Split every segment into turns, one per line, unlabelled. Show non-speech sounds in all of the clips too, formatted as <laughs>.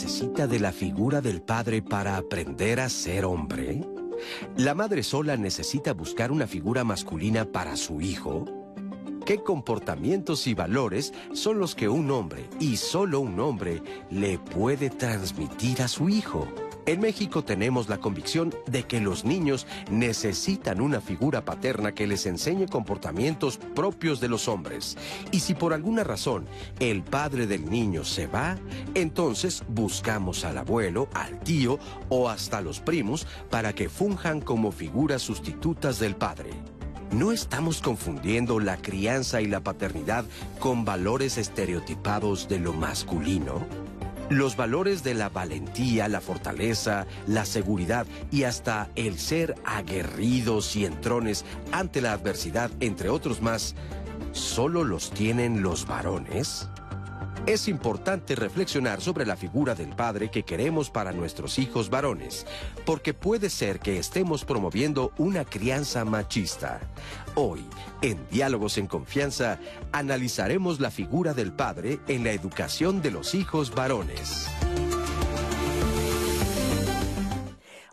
necesita de la figura del padre para aprender a ser hombre? ¿La madre sola necesita buscar una figura masculina para su hijo? ¿Qué comportamientos y valores son los que un hombre, y solo un hombre, le puede transmitir a su hijo? En México tenemos la convicción de que los niños necesitan una figura paterna que les enseñe comportamientos propios de los hombres. Y si por alguna razón el padre del niño se va, entonces buscamos al abuelo, al tío o hasta los primos para que funjan como figuras sustitutas del padre. ¿No estamos confundiendo la crianza y la paternidad con valores estereotipados de lo masculino? Los valores de la valentía, la fortaleza, la seguridad y hasta el ser aguerridos y entrones ante la adversidad, entre otros más, ¿solo los tienen los varones? Es importante reflexionar sobre la figura del padre que queremos para nuestros hijos varones, porque puede ser que estemos promoviendo una crianza machista. Hoy, en Diálogos en Confianza, analizaremos la figura del padre en la educación de los hijos varones.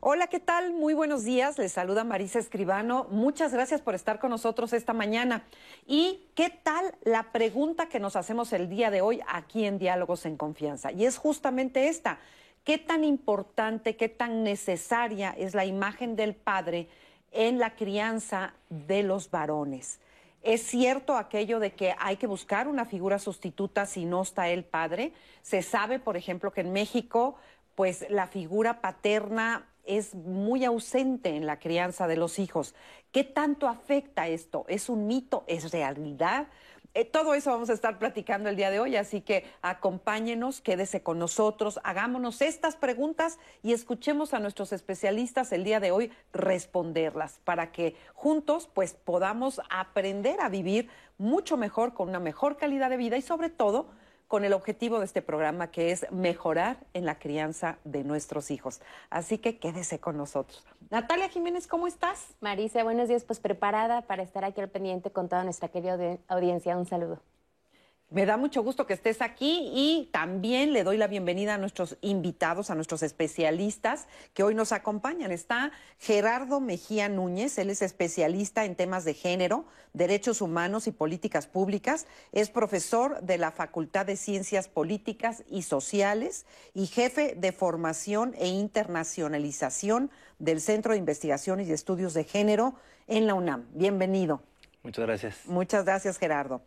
Hola, ¿qué tal? Muy buenos días. Les saluda Marisa Escribano. Muchas gracias por estar con nosotros esta mañana. ¿Y qué tal la pregunta que nos hacemos el día de hoy aquí en Diálogos en Confianza? Y es justamente esta. ¿Qué tan importante, qué tan necesaria es la imagen del padre en la crianza de los varones? ¿Es cierto aquello de que hay que buscar una figura sustituta si no está el padre? Se sabe, por ejemplo, que en México, pues la figura paterna es muy ausente en la crianza de los hijos. ¿Qué tanto afecta esto? ¿Es un mito? ¿Es realidad? Eh, todo eso vamos a estar platicando el día de hoy, así que acompáñenos, quédese con nosotros, hagámonos estas preguntas y escuchemos a nuestros especialistas el día de hoy responderlas para que juntos pues podamos aprender a vivir mucho mejor, con una mejor calidad de vida y sobre todo con el objetivo de este programa que es mejorar en la crianza de nuestros hijos. Así que quédese con nosotros. Natalia Jiménez, ¿cómo estás?
Marisa, buenos días, pues preparada para estar aquí al pendiente con toda nuestra querida audiencia. Un saludo.
Me da mucho gusto que estés aquí y también le doy la bienvenida a nuestros invitados, a nuestros especialistas que hoy nos acompañan. Está Gerardo Mejía Núñez, él es especialista en temas de género, derechos humanos y políticas públicas, es profesor de la Facultad de Ciencias Políticas y Sociales y jefe de formación e internacionalización del Centro de Investigaciones y Estudios de Género en la UNAM. Bienvenido.
Muchas gracias.
Muchas gracias, Gerardo.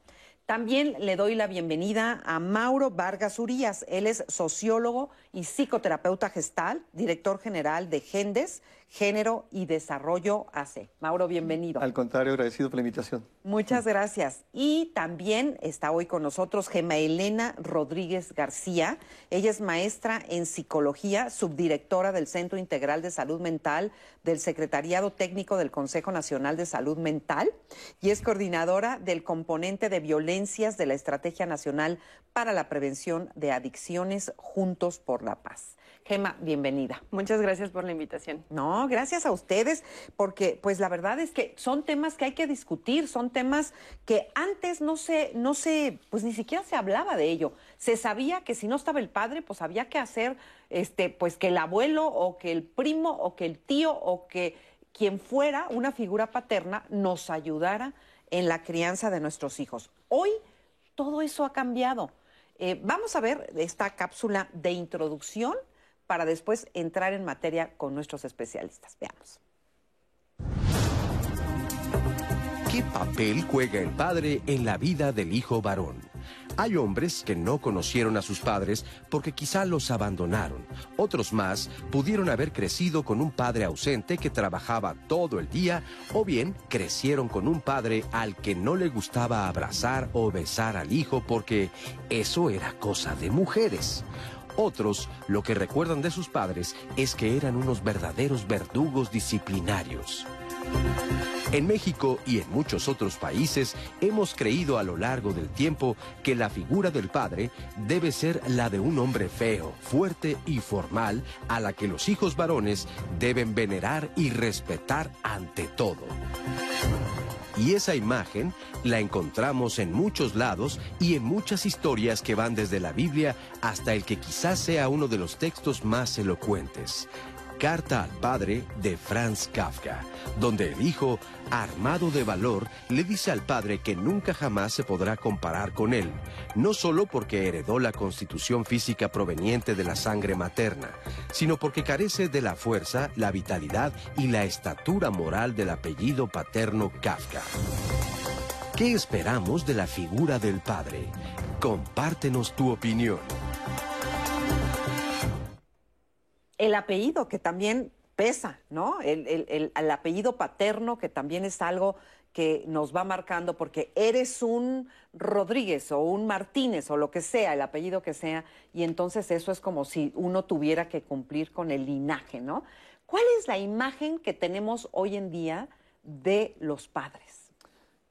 También le doy la bienvenida a Mauro Vargas Urías. Él es sociólogo y psicoterapeuta gestal, director general de GENDES, Género y Desarrollo AC. Mauro, bienvenido.
Al contrario, agradecido por la invitación.
Muchas gracias. Y también está hoy con nosotros Gema Elena Rodríguez García. Ella es maestra en psicología, subdirectora del Centro Integral de Salud Mental del Secretariado Técnico del Consejo Nacional de Salud Mental y es coordinadora del componente de violencias de la Estrategia Nacional para la Prevención de Adicciones Juntos por la Paz. Gema, bienvenida.
Muchas gracias por la invitación.
No, gracias a ustedes, porque pues la verdad es que son temas que hay que discutir, son temas que antes no se, no se, pues ni siquiera se hablaba de ello. Se sabía que si no estaba el padre, pues había que hacer, este, pues que el abuelo o que el primo o que el tío o que quien fuera una figura paterna nos ayudara en la crianza de nuestros hijos. Hoy todo eso ha cambiado. Eh, vamos a ver esta cápsula de introducción para después entrar en materia con nuestros especialistas. Veamos.
¿Qué papel juega el padre en la vida del hijo varón? Hay hombres que no conocieron a sus padres porque quizá los abandonaron. Otros más pudieron haber crecido con un padre ausente que trabajaba todo el día o bien crecieron con un padre al que no le gustaba abrazar o besar al hijo porque eso era cosa de mujeres. Otros lo que recuerdan de sus padres es que eran unos verdaderos verdugos disciplinarios. En México y en muchos otros países hemos creído a lo largo del tiempo que la figura del padre debe ser la de un hombre feo, fuerte y formal a la que los hijos varones deben venerar y respetar ante todo. Y esa imagen la encontramos en muchos lados y en muchas historias que van desde la Biblia hasta el que quizás sea uno de los textos más elocuentes, Carta al Padre de Franz Kafka, donde el hijo, armado de valor, le dice al padre que nunca jamás se podrá comparar con él, no solo porque heredó la constitución física proveniente de la sangre materna, sino porque carece de la fuerza, la vitalidad y la estatura moral del apellido paterno Kafka. ¿Qué esperamos de la figura del padre? Compártenos tu opinión
el apellido que también pesa, ¿no? El, apellido paterno que también es algo que nos va marcando porque eres un Rodríguez o un Martínez o lo que sea, el apellido que sea, y entonces eso es como si uno tuviera que cumplir con el linaje, ¿no? ¿Cuál es la imagen que tenemos hoy en día de los padres?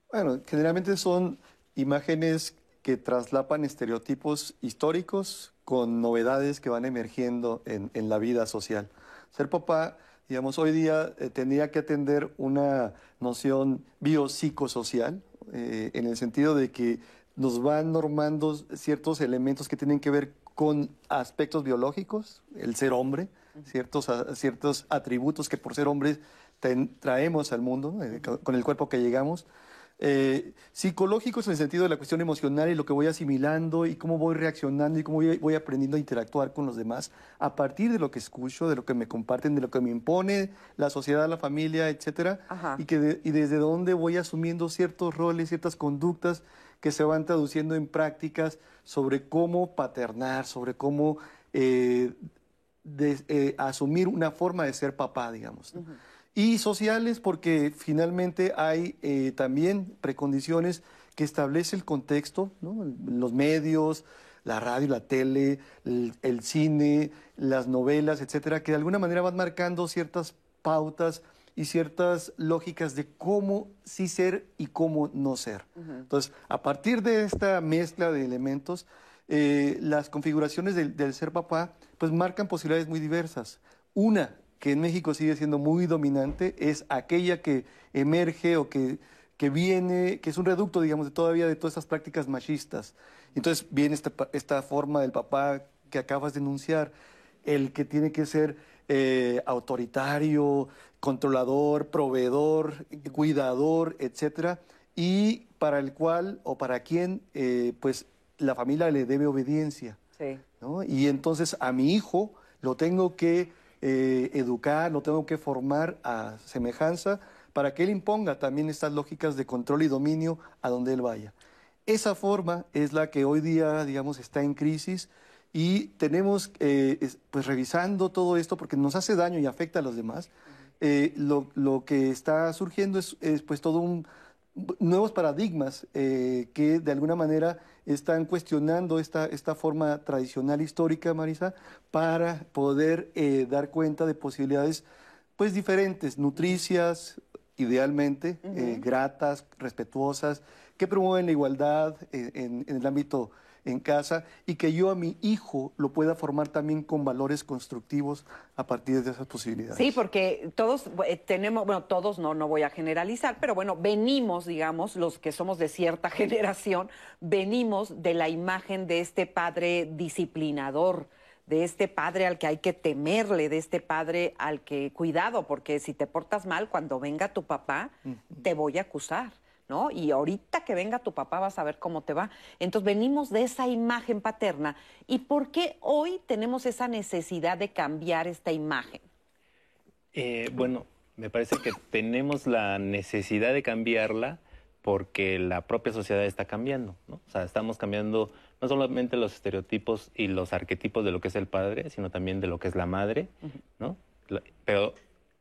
Bueno, generalmente son imágenes que traslapan estereotipos históricos con novedades que van emergiendo en, la vida social. Ser papá, digamos, hoy día eh, tendría que atender una noción biopsicosocial, eh, en el sentido de que nos van normando ciertos elementos que tienen que ver con aspectos biológicos, el ser hombre, ciertos, ciertos atributos que por ser hombres traemos al mundo, eh, con el cuerpo que llegamos, eh, psicológicos en el sentido de la cuestión emocional y lo que voy asimilando y cómo voy reaccionando y cómo voy, aprendiendo a interactuar con los demás a partir de lo que escucho, de lo que me comparten, de lo que me impone la sociedad, la familia, etcétera, y que y desde dónde voy asumiendo ciertos roles, ciertas conductas que se van traduciendo en prácticas sobre cómo paternar, sobre cómo eh, eh, asumir una forma de ser papá, digamos y sociales porque finalmente hay eh, también precondiciones que establece el contexto, los medios, la radio, la tele, el, cine, las novelas, etcétera, que de alguna manera van marcando ciertas pautas y ciertas lógicas de cómo sí ser y cómo no ser. Entonces, a partir de esta mezcla de elementos, eh, las configuraciones del, del ser papá, pues marcan posibilidades muy diversas. Una, que en México sigue siendo muy dominante es aquella que emerge o que, que viene, que es un reducto, digamos, de todavía de todas estas prácticas machistas. Entonces viene esta, esta forma del papá que acabas de enunciar, el que tiene que ser eh, autoritario, controlador, proveedor, cuidador, etcétera, y para el cual o para quien, eh, pues, la familia le debe obediencia. Sí. Y entonces a mi hijo lo tengo que eh, educar, lo tengo que formar a semejanza para que él imponga también estas lógicas de control y dominio a donde él vaya. Esa forma es la que hoy día, digamos, está en crisis y tenemos, eh, pues revisando todo esto, porque nos hace daño y afecta a los demás, eh, lo, que está surgiendo es, es pues todo un nuevos paradigmas eh, que de alguna manera están cuestionando esta, esta forma tradicional histórica, Marisa, para poder eh, dar cuenta de posibilidades pues diferentes, nutricias, idealmente, eh, gratas, respetuosas, que promueven la igualdad en, en el ámbito en casa y que yo a mi hijo lo pueda formar también con valores constructivos a partir de esas posibilidades.
Sí, porque todos eh, tenemos, bueno, todos no, no voy a generalizar, pero bueno, venimos, digamos, los que somos de cierta <laughs> generación, venimos de la imagen de este padre disciplinador, de este padre al que hay que temerle, de este padre al que cuidado, porque si te portas mal, cuando venga tu papá, te voy a acusar. ¿No? Y ahorita que venga tu papá vas a ver cómo te va. Entonces venimos de esa imagen paterna. ¿Y por qué hoy tenemos esa necesidad de cambiar esta imagen?
Eh, bueno, me parece que tenemos la necesidad de cambiarla porque la propia sociedad está cambiando, ¿no? O sea, estamos cambiando no solamente los estereotipos y los arquetipos de lo que es el padre, sino también de lo que es la madre, ¿no? Pero,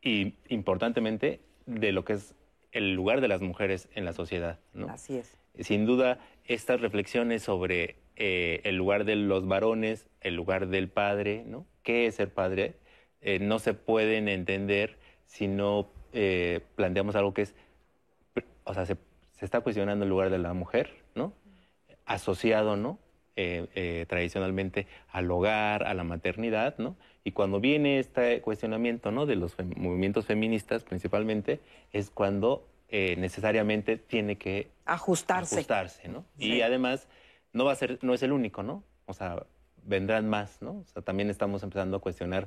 y importantemente, de lo que es el lugar de las mujeres en la sociedad. ¿no?
Así es.
Sin duda, estas reflexiones sobre eh, el lugar de los varones, el lugar del padre, ¿no? ¿Qué es ser padre? Eh, no se pueden entender si no eh, planteamos algo que es, o sea, se, se, está cuestionando el lugar de la mujer, ¿no? Asociado, ¿no? tradicionalmente al hogar, a la maternidad, ¿no? Y cuando viene este cuestionamiento, ¿no? De los movimientos feministas principalmente, es cuando necesariamente tiene que
ajustarse.
ajustarse ¿no? Y además no va a ser, no es el único, ¿no? O sea, vendrán más, ¿no? O sea, también estamos empezando a cuestionar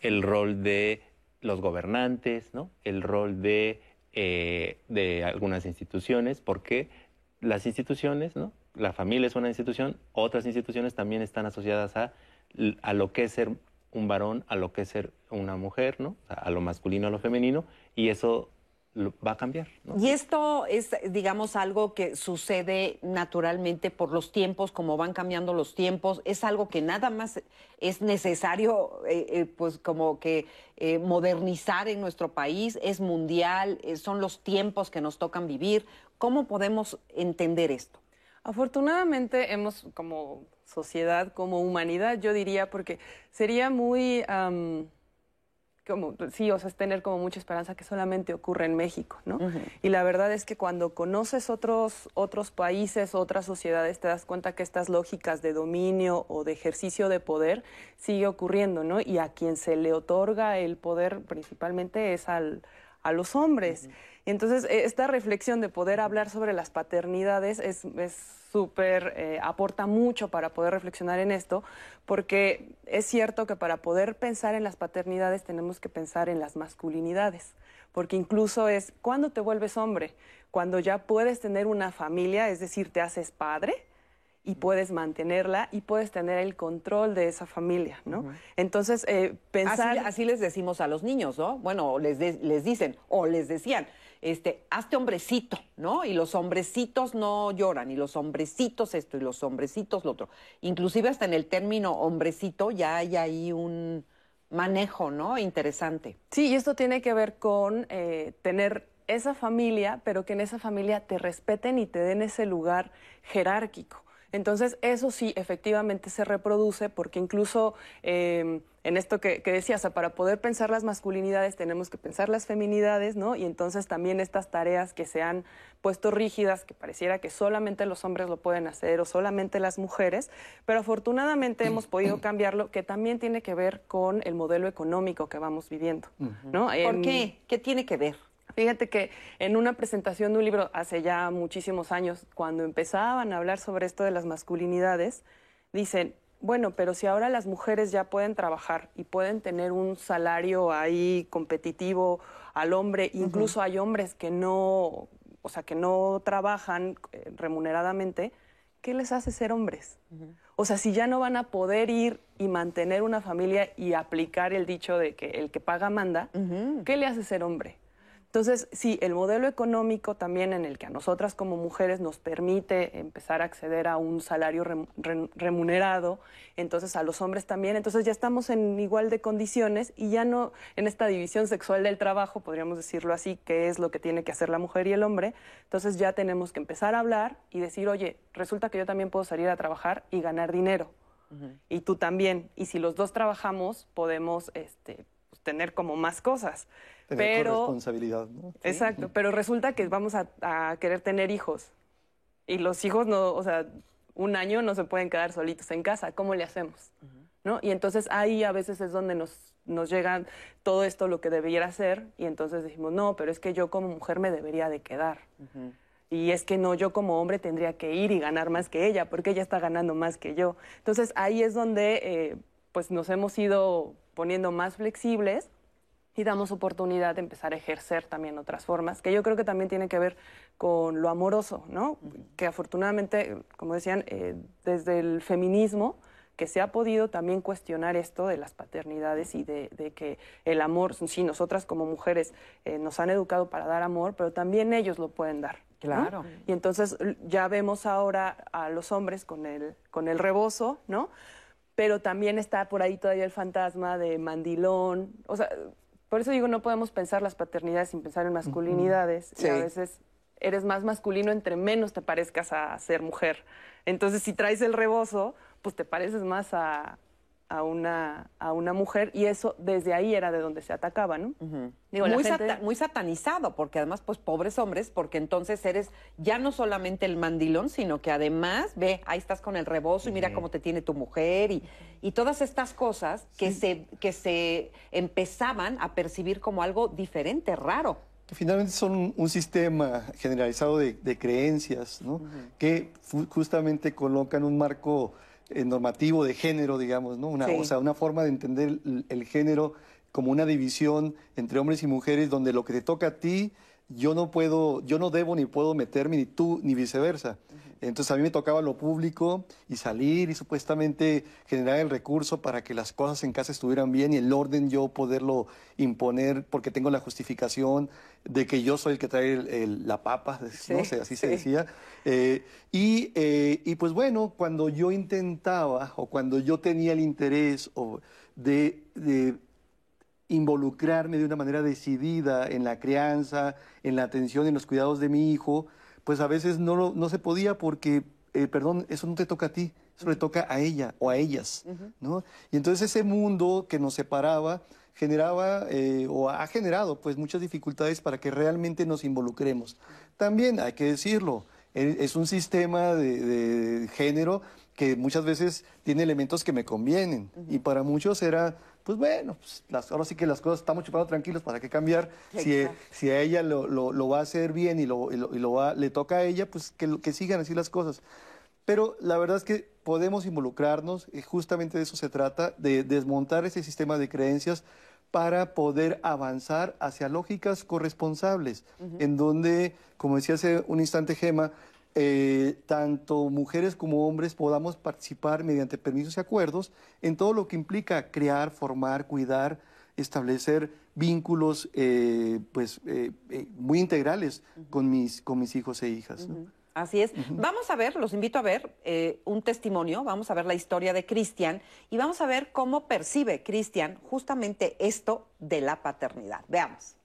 el rol de los gobernantes, ¿no? El rol de, eh, de algunas instituciones, porque las instituciones, ¿no? La familia es una institución, otras instituciones también están asociadas a, a lo que es ser un varón, a lo que es ser una mujer, ¿no? A lo masculino, a lo femenino, y eso va a cambiar.
Y esto es, digamos, algo que sucede naturalmente por los tiempos, como van cambiando los tiempos. Es algo que nada más es necesario, eh, eh, pues como que eh, modernizar en nuestro país. Es mundial, son los tiempos que nos tocan vivir. ¿Cómo podemos entender esto?
Afortunadamente hemos, como sociedad, como humanidad, yo diría, porque sería muy como, sí, o sea, es tener como mucha esperanza que solamente ocurre en México, ¿no? Y la verdad es que cuando conoces otros, otros países, otras sociedades, te das cuenta que estas lógicas de dominio o de ejercicio de poder sigue ocurriendo, ¿no? Y a quien se le otorga el poder principalmente es al, a los hombres. Y entonces e, esta reflexión de poder hablar sobre las paternidades es súper, eh, aporta mucho para poder reflexionar en esto, porque es cierto que para poder pensar en las paternidades tenemos que pensar en las masculinidades, porque incluso es cuando te vuelves hombre, cuando ya puedes tener una familia, es decir, te haces padre, y puedes mantenerla y puedes tener el control de esa familia, ¿no? Entonces, eh, pensar...
Así, les decimos a los niños, ¿no? Bueno, les, les dicen o les decían, este, hazte hombrecito, ¿no? Y los hombrecitos no lloran, y los hombrecitos esto, y los hombrecitos lo otro. Inclusive hasta en el término hombrecito ya hay ahí un manejo, ¿no? Interesante.
Sí, y esto tiene que ver con eh, tener esa familia, pero que en esa familia te respeten y te den ese lugar jerárquico. Entonces, eso sí, efectivamente se reproduce porque incluso em, en esto que, que decía, o sea, para poder pensar las masculinidades tenemos que pensar las feminidades, ¿no? Y entonces también estas tareas que se han puesto rígidas, que pareciera que solamente los hombres lo pueden hacer o solamente las mujeres, pero afortunadamente hemos podido cambiarlo, que también tiene que ver con el modelo económico que vamos viviendo, ¿no?
¿Por em, qué? ¿Qué tiene que ver?
Fíjate que en una presentación de un libro hace ya muchísimos años, cuando empezaban a hablar sobre esto de las masculinidades, dicen, bueno, pero si ahora las mujeres ya pueden trabajar y pueden tener un salario ahí competitivo al hombre, incluso hay hombres que no, o sea, que no trabajan eh, remuneradamente, ¿qué les hace ser hombres? O sea, si ya no van a poder ir y mantener una familia y aplicar el dicho de que el que paga manda, ¿qué le hace ser hombre? Entonces, sí, el modelo económico también en el que a nosotras como mujeres nos permite empezar a acceder a un salario remunerado, entonces a los hombres también, entonces ya estamos en igual de condiciones y ya no en esta división sexual del trabajo, podríamos decirlo así, que es lo que tiene que hacer la mujer y el hombre, entonces ya tenemos que empezar a hablar y decir, oye, resulta que yo también puedo salir a trabajar y ganar dinero. Y tú también. Y si los dos trabajamos, podemos este, pues, tener como más cosas pero,
responsabilidad, ¿no?
Exacto, pero resulta que vamos a, querer tener hijos y los hijos no, o sea, un año no se pueden quedar solitos en casa, ¿cómo le hacemos? ¿No? Y entonces ahí a veces es donde nos, nos llega todo esto lo que debiera ser y entonces decimos, no, pero es que yo como mujer me debería de quedar. Y es que no, yo como hombre tendría que ir y ganar más que ella, porque ella está ganando más que yo. Entonces ahí es donde eh, pues nos hemos ido poniendo más flexibles y damos oportunidad de empezar a ejercer también otras formas, que yo creo que también tiene que ver con lo amoroso, ¿no? Que afortunadamente, como decían, eh, desde el feminismo, que se ha podido también cuestionar esto de las paternidades y de, que el amor, sí, nosotras como mujeres eh, nos han educado para dar amor, pero también ellos lo pueden dar.
Claro.
Y entonces ya vemos ahora a los hombres con el, con el rebozo, ¿no? Pero también está por ahí todavía el fantasma de mandilón, o sea, por eso digo, no podemos pensar las paternidades sin pensar en masculinidades. Y a veces eres más masculino entre menos te parezcas a ser mujer. Entonces, si traes el rebozo, pues te pareces más a, a una, a una mujer y eso desde ahí era de donde se atacaba, ¿no?
Digo, muy, muy, satanizado, porque además, pues pobres hombres, porque entonces eres ya no solamente el mandilón, sino que además, ve, ahí estás con el rebozo y mira cómo te tiene tu mujer y, y todas estas cosas que, se, que se empezaban a percibir como algo diferente, raro.
Finalmente son un sistema generalizado de, creencias, ¿no? Que justamente colocan un marco normativo de género, digamos, ¿no? Una, O sea, una forma de entender el, género como una división entre hombres y mujeres donde lo que te toca a ti, yo no puedo, yo no debo ni puedo meterme, ni tú, ni viceversa. Entonces a mí me tocaba lo público y salir y supuestamente generar el recurso para que las cosas en casa estuvieran bien y el orden yo poderlo imponer porque tengo la justificación de que yo soy el que trae la papa, no sé, así se decía. Eh, y, eh, y, pues bueno, cuando yo intentaba o cuando yo tenía el interés de, de involucrarme de una manera decidida en la crianza, en la atención, en los cuidados de mi hijo, pues a veces no, no se podía porque, eh, perdón, eso no te toca a ti, eso le toca a ella o a ellas, ¿no? Y entonces ese mundo que nos separaba generaba eh, o ha generado pues muchas dificultades para que realmente nos involucremos. También hay que decirlo, e, es un sistema de, género que muchas veces tiene elementos que me convienen y para muchos era pues bueno, pues las, ahora sí que las cosas estamos chupando tranquilos, ¿para qué cambiar? Si, si, a ella lo, lo, va a hacer bien y, lo, y lo, va, le toca a ella, pues que, que sigan así las cosas. Pero la verdad es que podemos involucrarnos, y justamente de eso se trata, de desmontar ese sistema de creencias para poder avanzar hacia lógicas corresponsables, en donde, como decía hace un instante Gema, eh, tanto mujeres como hombres podamos participar mediante permisos y acuerdos en todo lo que implica crear, formar, cuidar, establecer vínculos eh, pues, eh, muy integrales con, mis, con mis hijos e hijas.
Así es. Vamos a ver, los invito a ver un testimonio, vamos a ver la historia de Cristian y vamos a ver cómo percibe Cristian justamente esto de la paternidad. Veamos.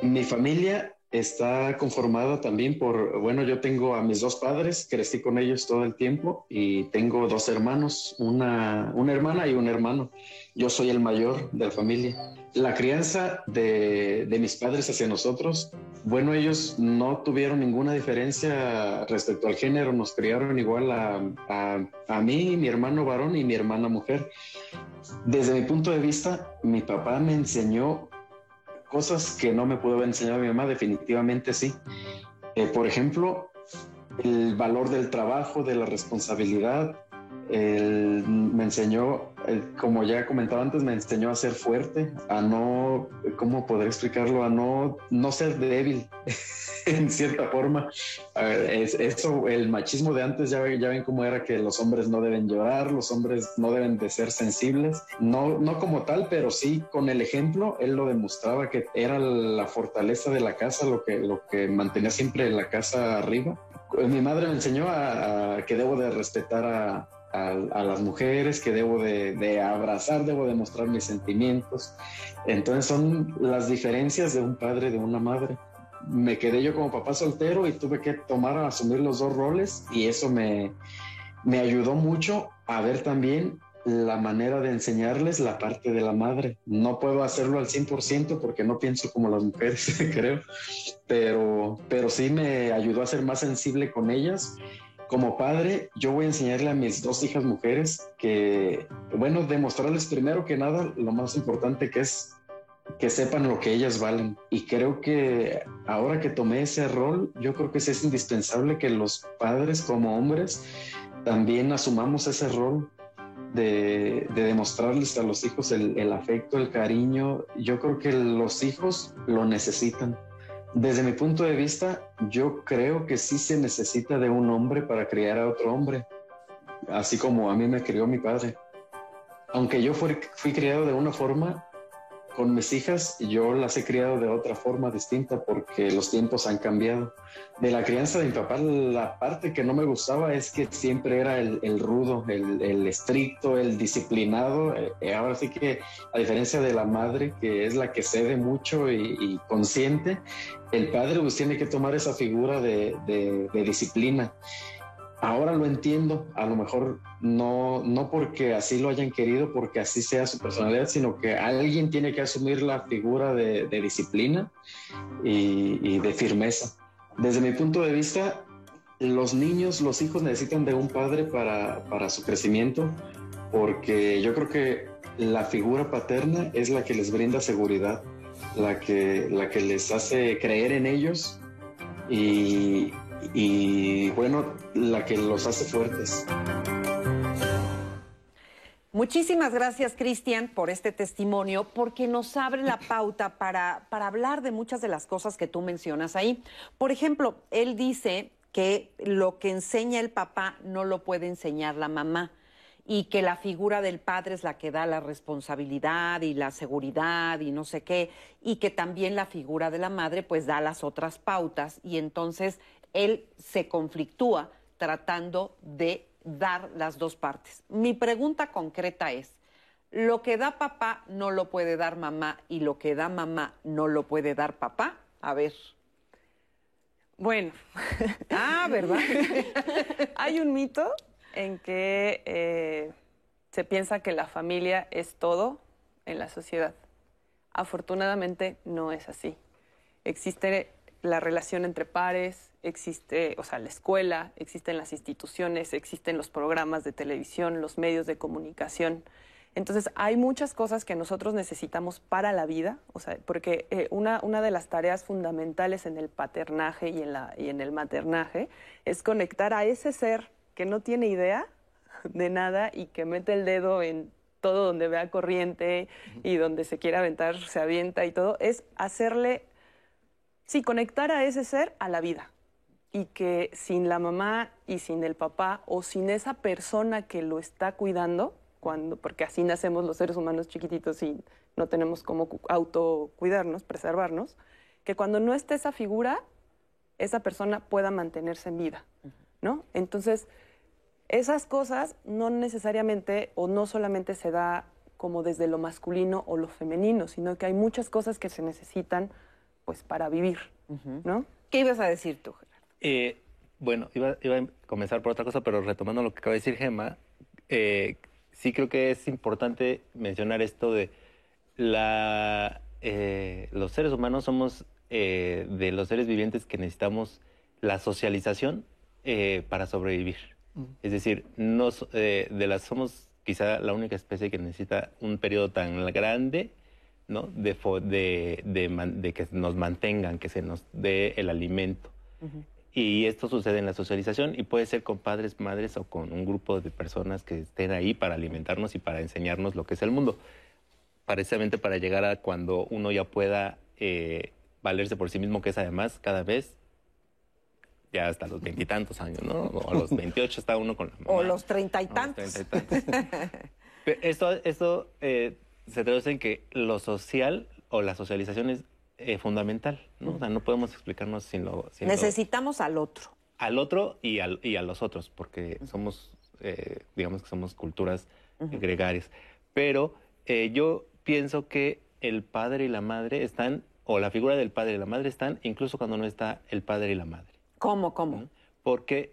Mi familia está conformada también por, bueno, yo tengo a mis dos padres, crecí con ellos todo el tiempo y tengo dos hermanos, una, una hermana y un hermano. Yo soy el mayor de la familia. La crianza de, de, mis padres hacia nosotros, bueno, ellos no tuvieron ninguna diferencia respecto al género, nos criaron igual a, a, a mí, mi hermano varón y mi hermana mujer. Desde mi punto de vista, mi papá me enseñó cosas que no me pudo haber enseñado mi mamá, definitivamente sí. Eh, por ejemplo, el valor del trabajo, de la responsabilidad. Me enseñó, como ya comentaba antes, me enseñó a ser fuerte, a no, ¿cómo poder explicarlo? A no, no ser débil. <laughs> en cierta forma. Es, eso, el machismo de antes, ya, ya ven cómo era que los hombres no deben llorar, los hombres no deben de ser sensibles, no, no como tal, pero sí con el ejemplo, él lo demostraba que era la fortaleza de la casa, lo que, lo que mantenía siempre la casa arriba. Mi madre me enseñó a, que debo de respetar a, a, las mujeres, que debo de, abrazar, debo de mostrar mis sentimientos. Entonces son las diferencias de un padre, de una madre me quedé yo como papá soltero y tuve que tomar asumir los dos roles y eso me, me ayudó mucho a ver también la manera de enseñarles la parte de la madre. No puedo hacerlo al 100% porque no pienso como las mujeres, <laughs> creo, pero, pero sí me ayudó a ser más sensible con ellas. Como padre, yo voy a enseñarle a mis dos hijas mujeres que, bueno, demostrarles primero que nada lo más importante que es que sepan lo que ellas valen. Y creo que ahora que tomé ese rol, yo creo que es indispensable que los padres como hombres también asumamos ese rol de, demostrarles a los hijos el, afecto, el cariño. Yo creo que los hijos lo necesitan. Desde mi punto de vista, yo creo que sí se necesita de un hombre para criar a otro hombre, así como a mí me crió mi padre. Aunque yo fui criado de una forma, con mis hijas yo las he criado de otra forma distinta porque los tiempos han cambiado. De la crianza de mi papá, la parte que no me gustaba es que siempre era el, rudo, el, estricto, el disciplinado. Eh, ahora sí que, a diferencia de la madre, que es la que cede mucho y, consciente, el padre pues tiene que tomar esa figura de disciplina. Ahora lo entiendo, a lo mejor no, no porque así lo hayan querido, porque así sea su personalidad, sino que alguien tiene que asumir la figura de, disciplina y, de firmeza. Desde mi punto de vista, los niños, los hijos necesitan de un padre para, para su crecimiento, porque yo creo que la figura paterna es la que les brinda seguridad, la que, la que les hace creer en ellos y, y bueno, la que los hace fuertes.
Muchísimas gracias, Cristian, por este testimonio, porque nos abre la pauta para, para hablar de muchas de las cosas que tú mencionas ahí. Por ejemplo, él dice que lo que enseña el papá no lo puede enseñar la mamá y que la figura del padre es la que da la responsabilidad y la seguridad y no sé qué, y que también la figura de la madre pues da las otras pautas y entonces él se conflictúa tratando de dar las dos partes. Mi pregunta concreta es, ¿lo que da papá no lo puede dar mamá y lo que da mamá no lo puede dar papá? A ver.
Bueno.
Ah, ¿verdad? <laughs>
Hay un mito en que eh, se piensa que la familia es todo en la sociedad. Afortunadamente no es así. Existe la relación entre pares, existe, o sea, la escuela, existen las instituciones, existen los programas de televisión, los medios de comunicación. Entonces, hay muchas cosas que nosotros necesitamos para la vida, o sea, porque eh, una, una, de las tareas fundamentales en el paternaje y en, la, y en el maternaje es conectar a ese ser que no tiene idea de nada y que mete el dedo en todo donde vea corriente y donde se quiera aventar, se avienta y todo, es hacerle Sí, conectar a ese ser a la vida. Y que sin la mamá y sin el papá o sin esa persona que lo está cuidando, cuando, porque así nacemos los seres humanos chiquititos y no tenemos cómo autocuidarnos, preservarnos, que cuando no esté esa figura, esa persona pueda mantenerse en vida, ¿no? Entonces, esas cosas no necesariamente o no solamente se da como desde lo masculino o lo femenino, sino que hay muchas cosas que se necesitan pues para vivir, ¿no?
¿Qué ibas a decir tú, Gerardo?
Eh, bueno, iba, a comenzar por otra cosa, pero retomando lo que acaba de decir Gemma, eh, sí creo que es importante mencionar esto de la, eh, los seres humanos somos de los seres vivientes que necesitamos la socialización para sobrevivir. Es decir, de las somos quizá la única especie que necesita un periodo tan grande ¿no? De, de, que nos mantengan, que se nos dé el alimento. Y esto sucede en la socialización y puede ser con padres, madres o con un grupo de personas que estén ahí para alimentarnos y para enseñarnos lo que es el mundo. Precisamente para llegar a cuando uno ya pueda eh, valerse por sí mismo, que es además cada vez ya hasta los veintitantos años, ¿no? O a los veintiocho está uno con la
O los treinta y tantos. <laughs>
esto esto eh, se traduce en que lo social o la socialización es eh, fundamental, ¿no? O sea, no podemos explicarnos sin lo...
Necesitamos al otro.
Al otro y, al, y a los otros, porque somos, eh, digamos que somos culturas gregarias. Pero eh, yo pienso que el padre y la madre están, o la figura del padre y la madre están, incluso cuando no está el padre y la madre.
¿Cómo, cómo?
Porque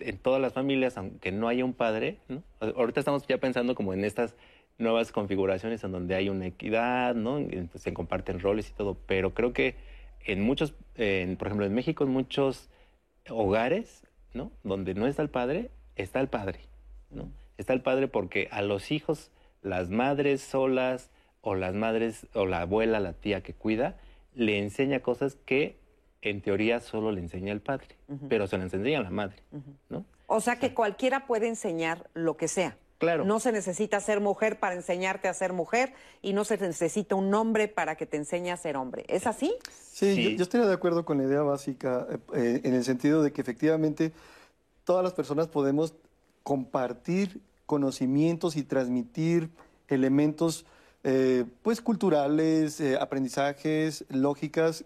en todas las familias, aunque no haya un padre, ¿no? ahorita estamos ya pensando como en estas nuevas configuraciones en donde hay una equidad, ¿no? Pues, se comparten roles y todo, pero creo que en muchos, por ejemplo, en México, en muchos hogares, ¿no? Donde no está el padre, está el padre, ¿no? Está el padre porque a los hijos, las madres solas o las madres o la abuela, la tía que cuida, le enseña cosas que en teoría solo le enseña el padre, pero se le enseña a la madre, ¿no?
O sea que cualquiera puede enseñar lo que sea. No se necesita ser mujer para enseñarte a ser mujer y no se necesita un hombre para que te enseñe a ser hombre. ¿Es así?
Sí, Yo, estoy de acuerdo con la idea básica eh, en el sentido de que efectivamente todas las personas podemos compartir conocimientos y transmitir elementos eh, pues culturales, eh, aprendizajes, lógicas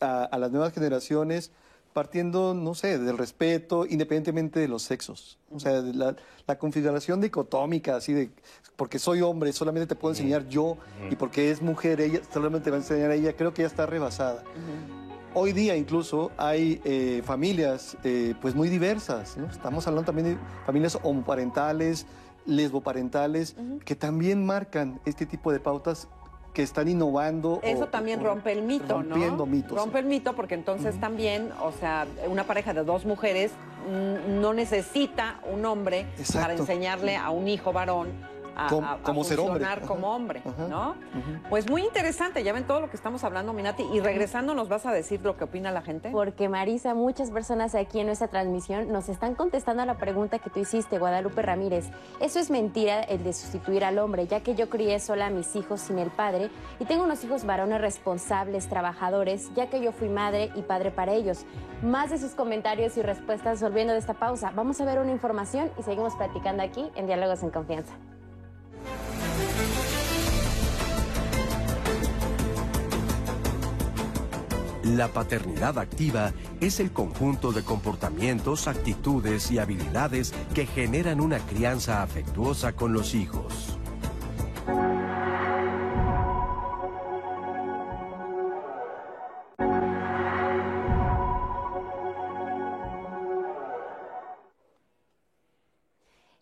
a, a las nuevas generaciones partiendo, no sé, del respeto, independientemente de los sexos. O sea, la, la configuración dicotómica, así de, porque soy hombre, solamente te puedo enseñar yo, y porque es mujer, ella solamente te va a enseñar ella, creo que ya está rebasada. Hoy día incluso hay eh, familias eh, pues muy diversas, ¿no? Estamos hablando también de familias homoparentales, lesboparentales, que también marcan este tipo de pautas que están innovando.
Eso
o-
también
o
rompe el mito, ¿no?
rompiendo mitos.
Rompe el mito porque entonces también, o sea, una pareja de dos mujeres mm, no necesita un hombre
Exacto.
para enseñarle a un hijo varón a,
Com-
a- a
como ser hombre.
funcionar como hombre,
Ajá.
¿no? Pues muy interesante, ya ven todo lo que estamos hablando, Minati, y regresando nos vas a decir lo que opina la gente.
Porque Marisa, muchas personas aquí en nuestra transmisión nos están contestando a la pregunta que tú hiciste, Guadalupe Ramírez. Eso es mentira el de sustituir al hombre, ya que yo crié sola a mis hijos sin el padre y tengo unos hijos varones responsables, trabajadores, ya que yo fui madre y padre para ellos. Más de sus comentarios y respuestas volviendo de esta pausa. Vamos a ver una información y seguimos platicando aquí en Diálogos en Confianza.
La paternidad activa es el conjunto de comportamientos, actitudes y habilidades que generan una crianza afectuosa con los hijos.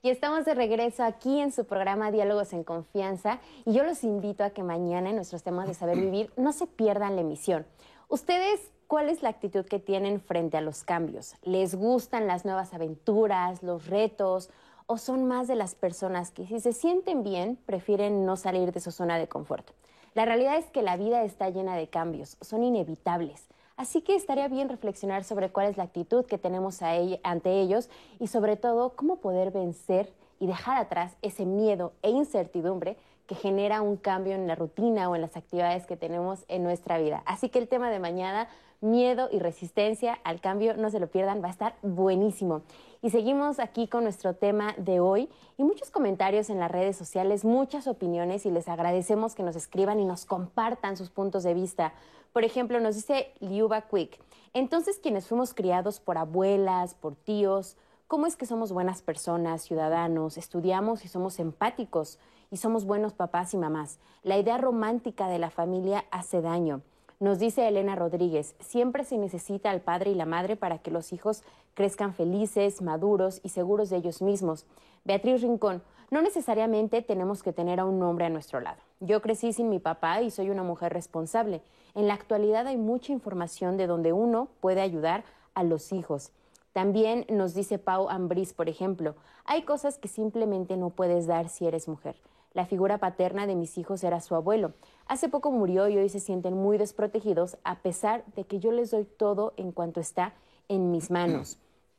Y estamos de regreso aquí en su programa Diálogos en Confianza y yo los invito a que mañana en nuestros temas de saber vivir no se pierdan la emisión. Ustedes, ¿cuál es la actitud que tienen frente a los cambios? ¿Les gustan las nuevas aventuras, los retos o son más de las personas que si se sienten bien prefieren no salir de su zona de confort? La realidad es que la vida está llena de cambios, son inevitables. Así que estaría bien reflexionar sobre cuál es la actitud que tenemos ante ellos y sobre todo cómo poder vencer y dejar atrás ese miedo e incertidumbre que genera un cambio en la rutina o en las actividades que tenemos en nuestra vida. Así que el tema de mañana, miedo y resistencia al cambio, no se lo pierdan, va a estar buenísimo. Y seguimos aquí con nuestro tema de hoy y muchos comentarios en las redes sociales, muchas opiniones y les agradecemos que nos escriban y nos compartan sus puntos de vista. Por ejemplo, nos dice Liuba Quick, entonces quienes fuimos criados por abuelas, por tíos, ¿cómo es que somos buenas personas, ciudadanos, estudiamos y somos empáticos y somos buenos papás y mamás? La idea romántica de la familia hace daño. Nos dice Elena Rodríguez, siempre se necesita al padre y la madre para que los hijos crezcan felices, maduros y seguros de ellos mismos. Beatriz Rincón, no necesariamente tenemos que tener a un hombre a nuestro lado. Yo crecí sin mi papá y soy una mujer responsable. En la actualidad hay mucha información de donde uno puede ayudar a los hijos. También nos dice Pau Ambris, por ejemplo, hay cosas que simplemente no puedes dar si eres mujer. La figura paterna de mis hijos era su abuelo. Hace poco murió y hoy se sienten muy desprotegidos a pesar de que yo les doy todo en cuanto está en mis manos.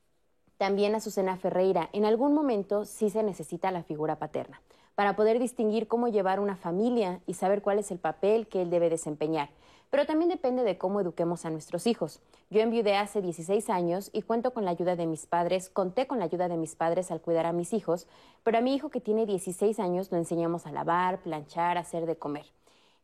<clears throat> También Azucena Ferreira, en algún momento sí se necesita la figura paterna para poder distinguir cómo llevar una familia y saber cuál es el papel que él debe desempeñar. Pero también depende de cómo eduquemos a nuestros hijos. Yo enviudé hace 16 años y cuento con la ayuda de mis padres, conté con la ayuda de mis padres al cuidar a mis hijos, pero a mi hijo que tiene 16 años lo enseñamos a lavar, planchar, hacer de comer.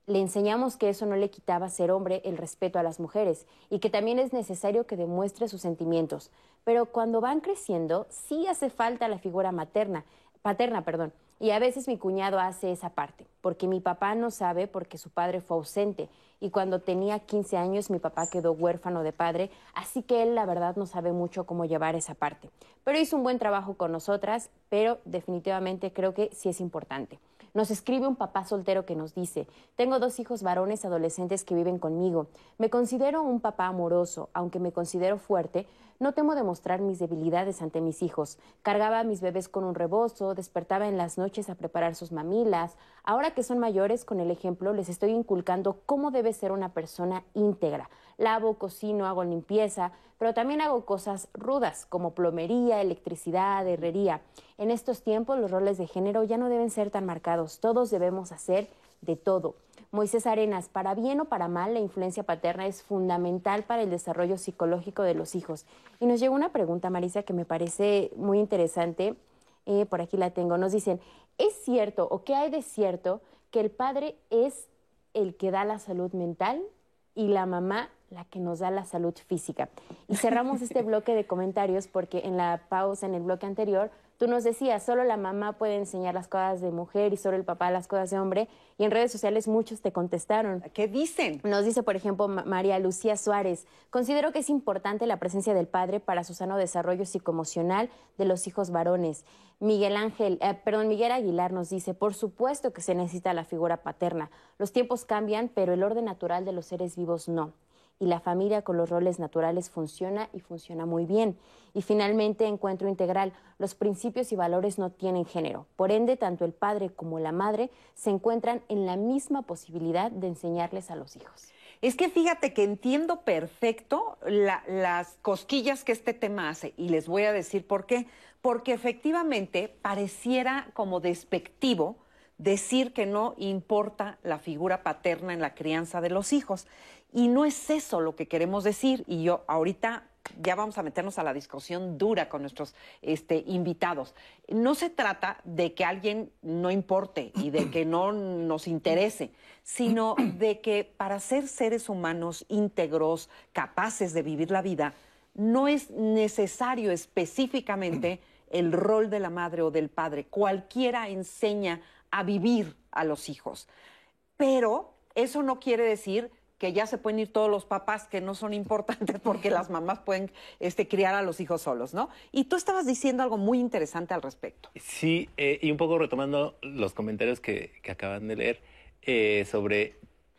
Le enseñamos que eso no le quitaba ser hombre el respeto a las mujeres y que también es necesario que demuestre sus sentimientos. Pero cuando van creciendo, sí hace falta la figura materna, paterna, perdón. Y a veces mi cuñado hace esa parte, porque mi papá no sabe porque su padre fue ausente. Y cuando tenía 15 años mi papá quedó huérfano de padre, así que él la verdad no sabe mucho cómo llevar esa parte. Pero hizo un buen trabajo con nosotras, pero definitivamente creo que sí es importante. Nos escribe un papá soltero que nos dice, tengo dos hijos varones adolescentes que viven conmigo. Me considero un papá amoroso, aunque me considero fuerte, no temo demostrar mis debilidades ante mis hijos. Cargaba a mis bebés con un rebozo, despertaba en las noches a preparar sus mamilas. Ahora que son mayores, con el ejemplo, les estoy inculcando cómo debe ser una persona íntegra. Lavo, cocino, hago limpieza, pero también hago cosas rudas como plomería, electricidad, herrería. En estos tiempos los roles de género ya no deben ser tan marcados, todos debemos hacer de todo. Moisés Arenas, para bien o para mal, la influencia paterna es fundamental para el desarrollo psicológico de los hijos. Y nos llegó una pregunta, Marisa, que me parece muy interesante. Eh, por aquí la tengo. Nos dicen, ¿es cierto o qué hay de cierto que el padre es el que da la salud mental y la mamá la que nos da la salud física. Y cerramos este <laughs> bloque de comentarios porque en la pausa, en el bloque anterior, tú nos decías, solo la mamá puede enseñar las cosas de mujer y solo el papá las cosas de hombre. Y en redes sociales muchos te contestaron.
¿Qué dicen?
Nos dice, por ejemplo, María Lucía Suárez, considero que es importante la presencia del padre para su sano desarrollo psicoemocional de los hijos varones. Miguel Ángel, eh, perdón, Miguel Aguilar nos dice, por supuesto que se necesita la figura paterna. Los tiempos cambian, pero el orden natural de los seres vivos no y la familia con los roles naturales funciona y funciona muy bien. Y finalmente, encuentro integral, los principios y valores no tienen género. Por ende, tanto el padre como la madre se encuentran en la misma posibilidad de enseñarles a los hijos.
Es que fíjate que entiendo perfecto las cosquillas que este tema hace y les voy a decir por qué. Porque efectivamente pareciera como despectivo decir que no importa la figura paterna en la crianza de los hijos. Y no es eso lo que queremos decir. Y yo ahorita ya vamos a meternos a la discusión dura con nuestros este, invitados. No se trata de que alguien no importe y de que no nos interese, sino de que para ser seres humanos íntegros, capaces de vivir la vida, no es necesario específicamente el rol de la madre o del padre. Cualquiera enseña a vivir a los hijos. Pero eso no quiere decir que ya se pueden ir todos los papás que no son importantes <laughs> porque las mamás pueden este, criar a los hijos solos, ¿no? Y tú estabas diciendo algo muy interesante al respecto.
Sí, eh, y un poco retomando los comentarios que, acaban de leer eh, sobre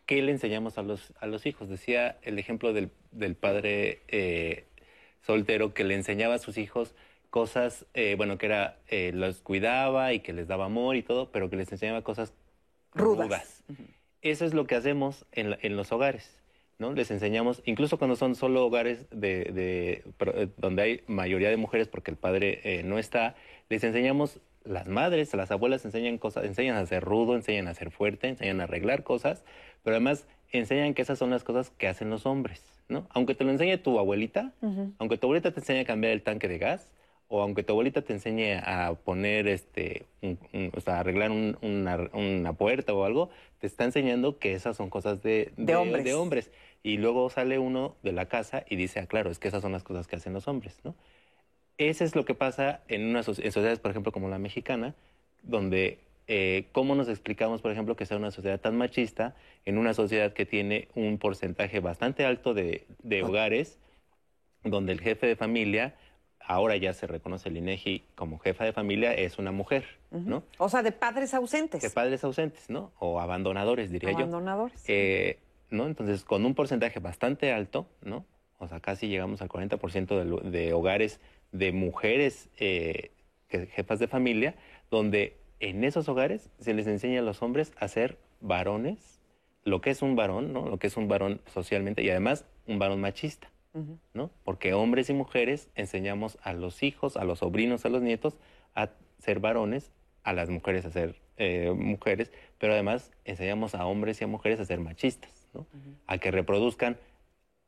qué le enseñamos a los, a los hijos. Decía el ejemplo del, padre eh, soltero que le enseñaba a sus hijos cosas, bueno, que era, los cuidaba y que les daba amor y todo, pero que les enseñaba cosas rudas eso es lo que hacemos en, en los hogares. ¿no? Les enseñamos, incluso cuando son solo hogares de, eh, donde hay mayoría de mujeres porque el padre eh, no está, les enseñamos, las madres, las abuelas enseñan cosas, enseñan a ser rudo, enseñan a ser fuerte, enseñan a arreglar cosas, pero además enseñan que esas son las cosas que hacen los hombres, ¿no? Aunque te lo enseñe tu abuelita, aunque tu abuelita te enseñe a cambiar el tanque de gas, o aunque tu abuelita te enseñe a poner, este, o sea, arreglar una, puerta o algo, te está enseñando que esas son cosas de, hombres. Y luego sale uno de la casa y dice, ah, claro, es que esas son las cosas que hacen los hombres, ¿no? Eso es lo que pasa en, unas sociedades, por ejemplo, como la mexicana, donde eh, cómo nos explicamos, por ejemplo, que sea una sociedad tan machista en una sociedad que tiene un porcentaje bastante alto de, de hogares donde el jefe de familia ahora ya se reconoce el INEGI como jefa de familia, es una mujer, ¿no?
O sea, de padres ausentes.
De padres ausentes, ¿no? O abandonadores, diría
yo. Abandonadores.
Eh, ¿No? Entonces, con un porcentaje bastante alto, ¿no? O sea, casi llegamos al 40% de, hogares de mujeres eh, jefas de familia, donde en esos hogares se les enseña a los hombres a ser varones, lo que es un varón, ¿no? Lo que es un varón socialmente y además un varón machista. ¿No? Porque hombres y mujeres enseñamos a los hijos, a los sobrinos, a los nietos a ser varones, a las mujeres a ser eh, mujeres, pero además enseñamos a hombres y a mujeres a ser machistas, ¿no? A que reproduzcan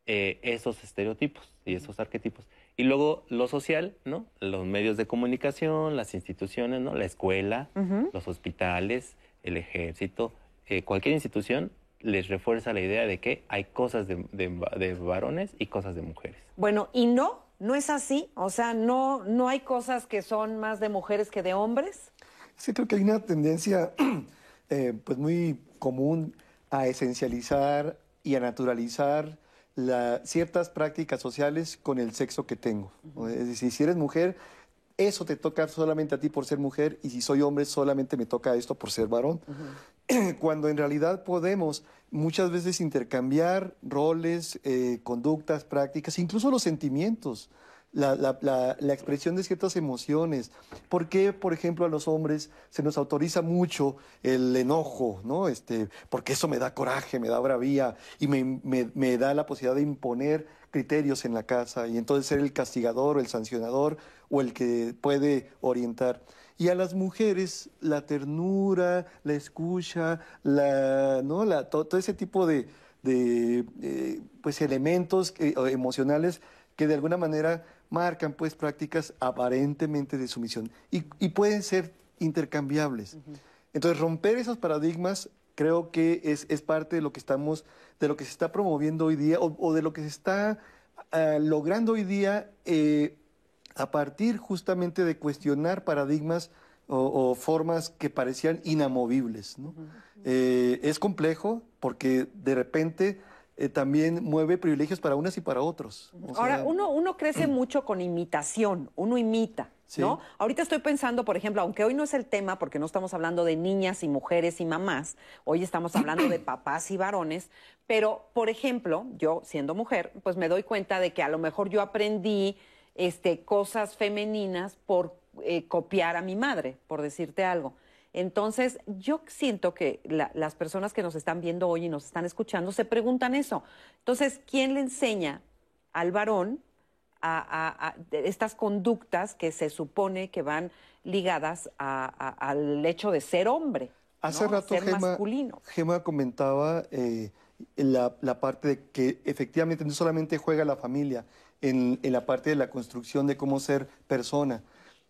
eh, esos estereotipos y esos arquetipos. Y luego lo social, ¿no? Los medios de comunicación, las instituciones, ¿no? La escuela, los hospitales, el ejército, eh, cualquier institución les refuerza la idea de que hay cosas de, varones y cosas de mujeres.
Bueno, y no, no es así. O sea, no, no hay cosas que son más de mujeres que de hombres.
Sí, creo que hay una tendencia <clears throat> eh, pues muy común a esencializar y a naturalizar ciertas prácticas sociales con el sexo que tengo. Es decir, si eres mujer, eso te toca solamente a ti por ser mujer y si soy hombre solamente me toca esto por ser varón. <clears throat> Cuando en realidad podemos muchas veces intercambiar roles, eh, conductas, prácticas, incluso los sentimientos. La, la, expresión de ciertas emociones. ¿Por qué, por ejemplo, a los hombres se nos autoriza mucho el enojo, ¿no? Este, porque eso me da coraje, me da bravía y me, me, me da la posibilidad de imponer criterios en la casa y entonces ser el castigador o el sancionador o el que puede orientar. Y a las mujeres la ternura, la escucha, la, ¿no? la, todo, ese tipo de, de eh, pues elementos emocionales que de alguna manera marcan pues prácticas aparentemente de sumisión y, y pueden ser intercambiables. Entonces, romper esos paradigmas creo que es, es parte de lo que estamos, de lo que se está promoviendo hoy día o, de lo que se está ah, logrando hoy día eh, a partir justamente de cuestionar paradigmas o, formas que parecían inamovibles. Eh, es complejo porque de repente eh, también mueve privilegios para unas y para otros.
Ahora, uno, uno crece mucho con imitación, uno imita. ¿No? Ahorita estoy pensando, por ejemplo, aunque hoy no es el tema, porque no estamos hablando de niñas y mujeres y mamás, hoy estamos hablando de papás y varones, pero, por ejemplo, yo siendo mujer, pues me doy cuenta de que a lo mejor yo aprendí este, cosas femeninas por eh, copiar a mi madre, por decirte algo. Entonces, yo siento que las personas que nos están viendo hoy y nos están escuchando se preguntan eso. Entonces, ¿quién le enseña al varón a, estas conductas que se supone que van ligadas al hecho de ser hombre?
Hace rato Gema, comentaba eh, la, parte de que efectivamente no solamente juega la familia en la parte de la construcción de cómo ser persona,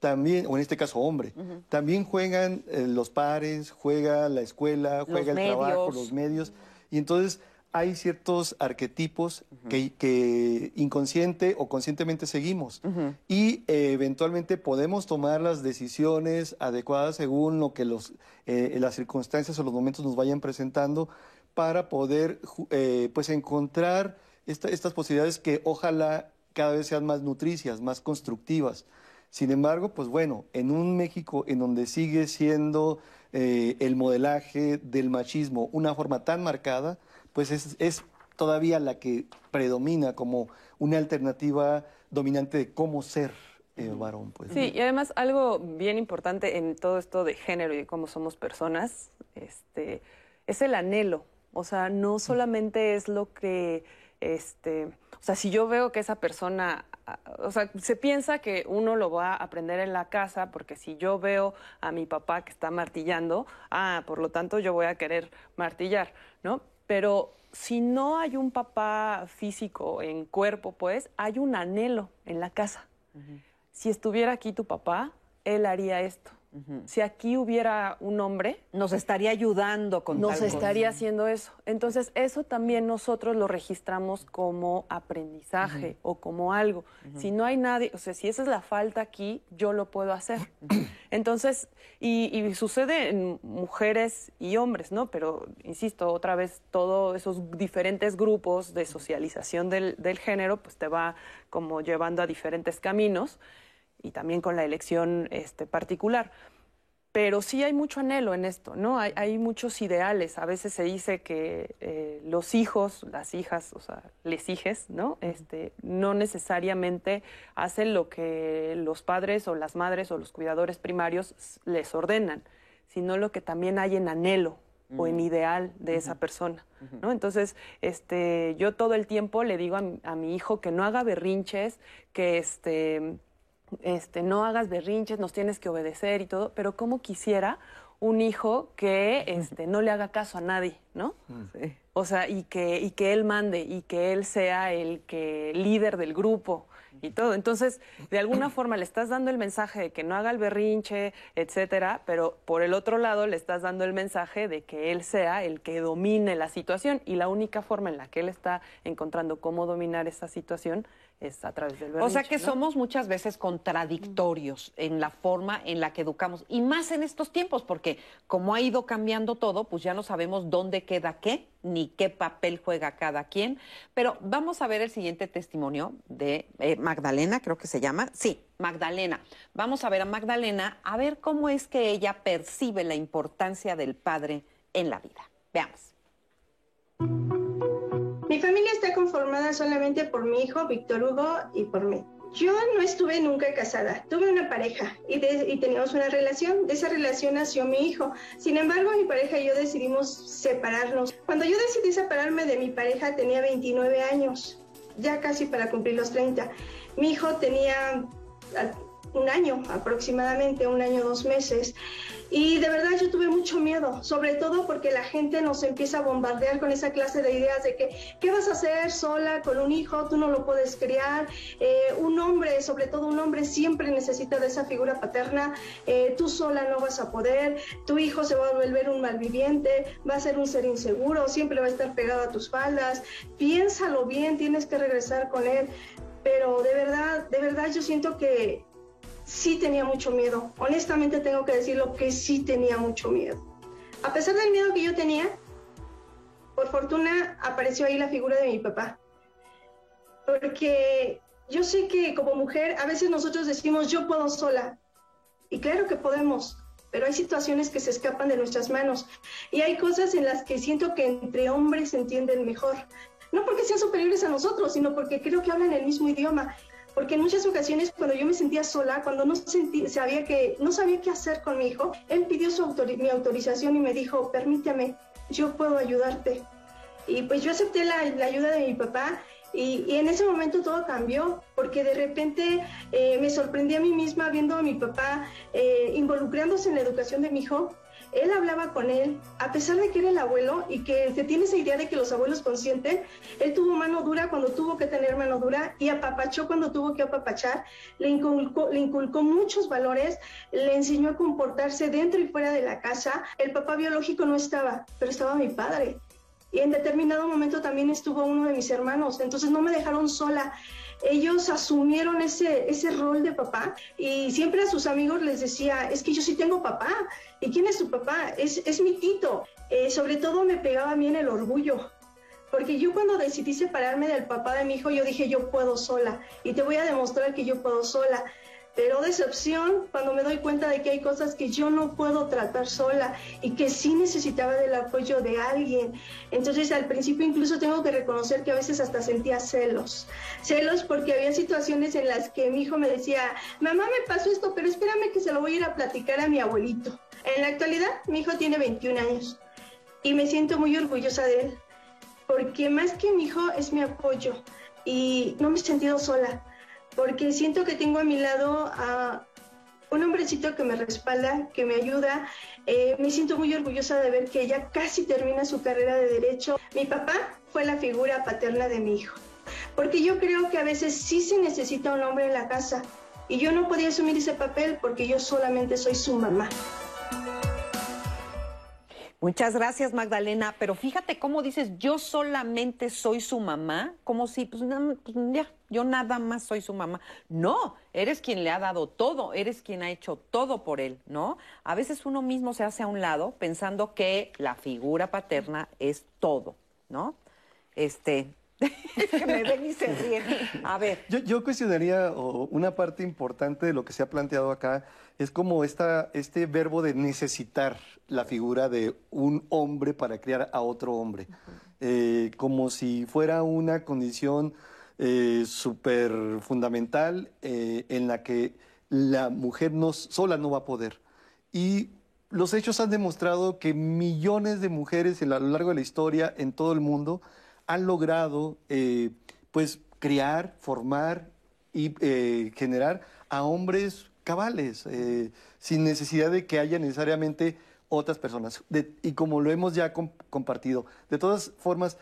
también, o en este caso hombre, también juegan eh, los pares, juega la escuela, juega el trabajo, los medios. Y entonces hay ciertos arquetipos que, inconsciente o conscientemente seguimos. Y eh, eventualmente podemos tomar las decisiones adecuadas según lo que los, eh, las circunstancias o los momentos nos vayan presentando para poder pues encontrar estas posibilidades que ojalá cada vez sean más nutricias, más constructivas. Sin embargo, pues bueno, en un México en donde sigue siendo eh, el modelaje del machismo una forma tan marcada, pues es, todavía la que predomina como una alternativa dominante de cómo ser eh, varón. Pues.
Sí, y además algo bien importante en todo esto de género y de cómo somos personas, este, es el anhelo. O sea, no solamente es lo que, este, o sea, si yo veo que esa persona o sea, se piensa que uno lo va a aprender en la casa porque si yo veo a mi papá que está martillando, ah, por lo tanto yo voy a querer martillar, ¿no? Pero si no hay un papá físico en cuerpo, pues hay un anhelo en la casa. Si estuviera aquí tu papá, él haría esto. Si aquí hubiera un hombre...
Nos estaría ayudando con
Nos estaría haciendo eso. Entonces, eso también nosotros lo registramos como aprendizaje o como algo. Si no hay nadie, o sea, si esa es la falta aquí, yo lo puedo hacer. Entonces, y, sucede en mujeres y hombres, ¿no? Pero, insisto, otra vez, todos esos diferentes grupos de socialización del, del género, pues te va como llevando a diferentes caminos y también con la elección este, particular. Pero sí hay mucho anhelo en esto, ¿no? Hay, muchos ideales. A veces se dice que eh, los hijos, las hijas, o sea, les hijes, ¿no? Este, no necesariamente hacen lo que los padres o las madres o los cuidadores primarios les ordenan, sino lo que también hay en anhelo o en ideal de esa persona, ¿no? Entonces, este, yo todo el tiempo le digo a, a mi hijo que no haga berrinches, que este este, no hagas berrinches, nos tienes que obedecer y todo, pero como quisiera un hijo que este, no le haga caso a nadie, ¿no? Mm. O sea, y que, y que él mande y que él sea el que líder del grupo y todo. Entonces, de alguna <clears throat> forma le estás dando el mensaje de que no haga el berrinche, etcétera, pero por el otro lado le estás dando el mensaje de que él sea el que domine la situación y la única forma en la que él está encontrando cómo dominar esa situación es a través del berrinche.
O sea que somos muchas veces contradictorios en la forma en la que educamos y más en estos tiempos porque como ha ido cambiando todo, pues ya no sabemos dónde queda qué ni qué papel juega cada quien. Pero vamos a ver el siguiente testimonio de eh, Magdalena, creo que se llama. Sí, Magdalena. Vamos a ver a Magdalena a ver cómo es que ella percibe la importancia del padre en la vida. Veamos.
Mi familia está conformada solamente por mi hijo, Víctor Hugo, y por mí. Yo no estuve nunca casada, tuve una pareja y, teníamos una relación. De esa relación nació mi hijo. Sin embargo, mi pareja y yo decidimos separarnos. Cuando yo decidí separarme de mi pareja tenía 29 años, ya casi para cumplir los 30. Mi hijo tenía un año aproximadamente, un año, dos meses. Y de verdad yo tuve mucho miedo, sobre todo porque la gente nos empieza a bombardear con esa clase de ideas de que, ¿qué vas a hacer sola con un hijo? Tú no lo puedes criar. Eh, un hombre, sobre todo un hombre, siempre necesita de esa figura paterna. Eh, tú sola no vas a poder. Tu hijo se va a volver un malviviente, va a ser un ser inseguro, siempre va a estar pegado a tus faldas. Piénsalo bien, tienes que regresar con él. Pero de verdad, de verdad yo siento que sí tenía mucho miedo. Honestamente tengo que decirlo que sí tenía mucho miedo. A pesar del miedo que yo tenía, por fortuna apareció ahí la figura de mi papá. Porque yo sé que como mujer a veces nosotros decimos yo puedo sola. Y claro que podemos, pero hay situaciones que se escapan de nuestras manos. Y hay cosas en las que siento que entre hombres se entienden mejor. No porque sean superiores a nosotros, sino porque creo que hablan el mismo idioma porque en muchas ocasiones cuando yo me sentía sola, cuando no, sabía, que, no sabía qué hacer con mi hijo, él pidió su mi autorización y me dijo, permítame, yo puedo ayudarte. Y pues yo acepté la, ayuda de mi papá y, en ese momento todo cambió, porque de repente eh, me sorprendí a mí misma viendo a mi papá eh, involucrándose en la educación de mi hijo él hablaba con él, a pesar de que era el abuelo y que se tiene esa idea de que los abuelos consienten, él tuvo mano dura cuando tuvo que tener mano dura y apapachó cuando tuvo que apapachar, le inculcó, le inculcó muchos valores, le enseñó a comportarse dentro y fuera de la casa. El papá biológico no estaba, pero estaba mi padre. Y en determinado momento también estuvo uno de mis hermanos, entonces no me dejaron sola ellos asumieron ese, ese rol de papá y siempre a sus amigos les decía, es que yo sí tengo papá. ¿Y quién es tu papá? Es, es mi tito. Eh, sobre todo me pegaba a mí en el orgullo. Porque yo cuando decidí separarme del papá de mi hijo, yo dije, yo puedo sola. Y te voy a demostrar que yo puedo sola pero decepción cuando me doy cuenta de que hay cosas que yo no puedo tratar sola y que sí necesitaba del apoyo de alguien. Entonces al principio incluso tengo que reconocer que a veces hasta sentía celos. Celos porque había situaciones en las que mi hijo me decía, mamá me pasó esto, pero espérame que se lo voy a ir a platicar a mi abuelito. En la actualidad mi hijo tiene 21 años y me siento muy orgullosa de él porque más que mi hijo es mi apoyo y no me he sentido sola porque siento que tengo a mi lado a un hombrecito que me respalda, que me ayuda. Eh, me siento muy orgullosa de ver que ella casi termina su carrera de derecho. Mi papá fue la figura paterna de mi hijo, porque yo creo que a veces sí se necesita un hombre en la casa y yo no podía asumir ese papel porque yo solamente soy su mamá.
Muchas gracias, Magdalena. Pero fíjate cómo dices, yo solamente soy su mamá, como si, pues, pues, ya, yo nada más soy su mamá. No, eres quien le ha dado todo, eres quien ha hecho todo por él, ¿no? A veces uno mismo se hace a un lado pensando que la figura paterna es todo, ¿no? Este, <laughs> que me ven y se ríen. A ver.
Yo, yo cuestionaría una parte importante de lo que se ha planteado acá, es como esta, este verbo de necesitar la figura de un hombre para criar a otro hombre, eh, como si fuera una condición eh, súper fundamental eh, en la que la mujer no, sola no va a poder. Y los hechos han demostrado que millones de mujeres a lo largo de la historia en todo el mundo han logrado pues criar, formar y generar a hombres cabales, sin necesidad de que haya necesariamente otras personas. y como lo hemos ya compartido, de todas formas,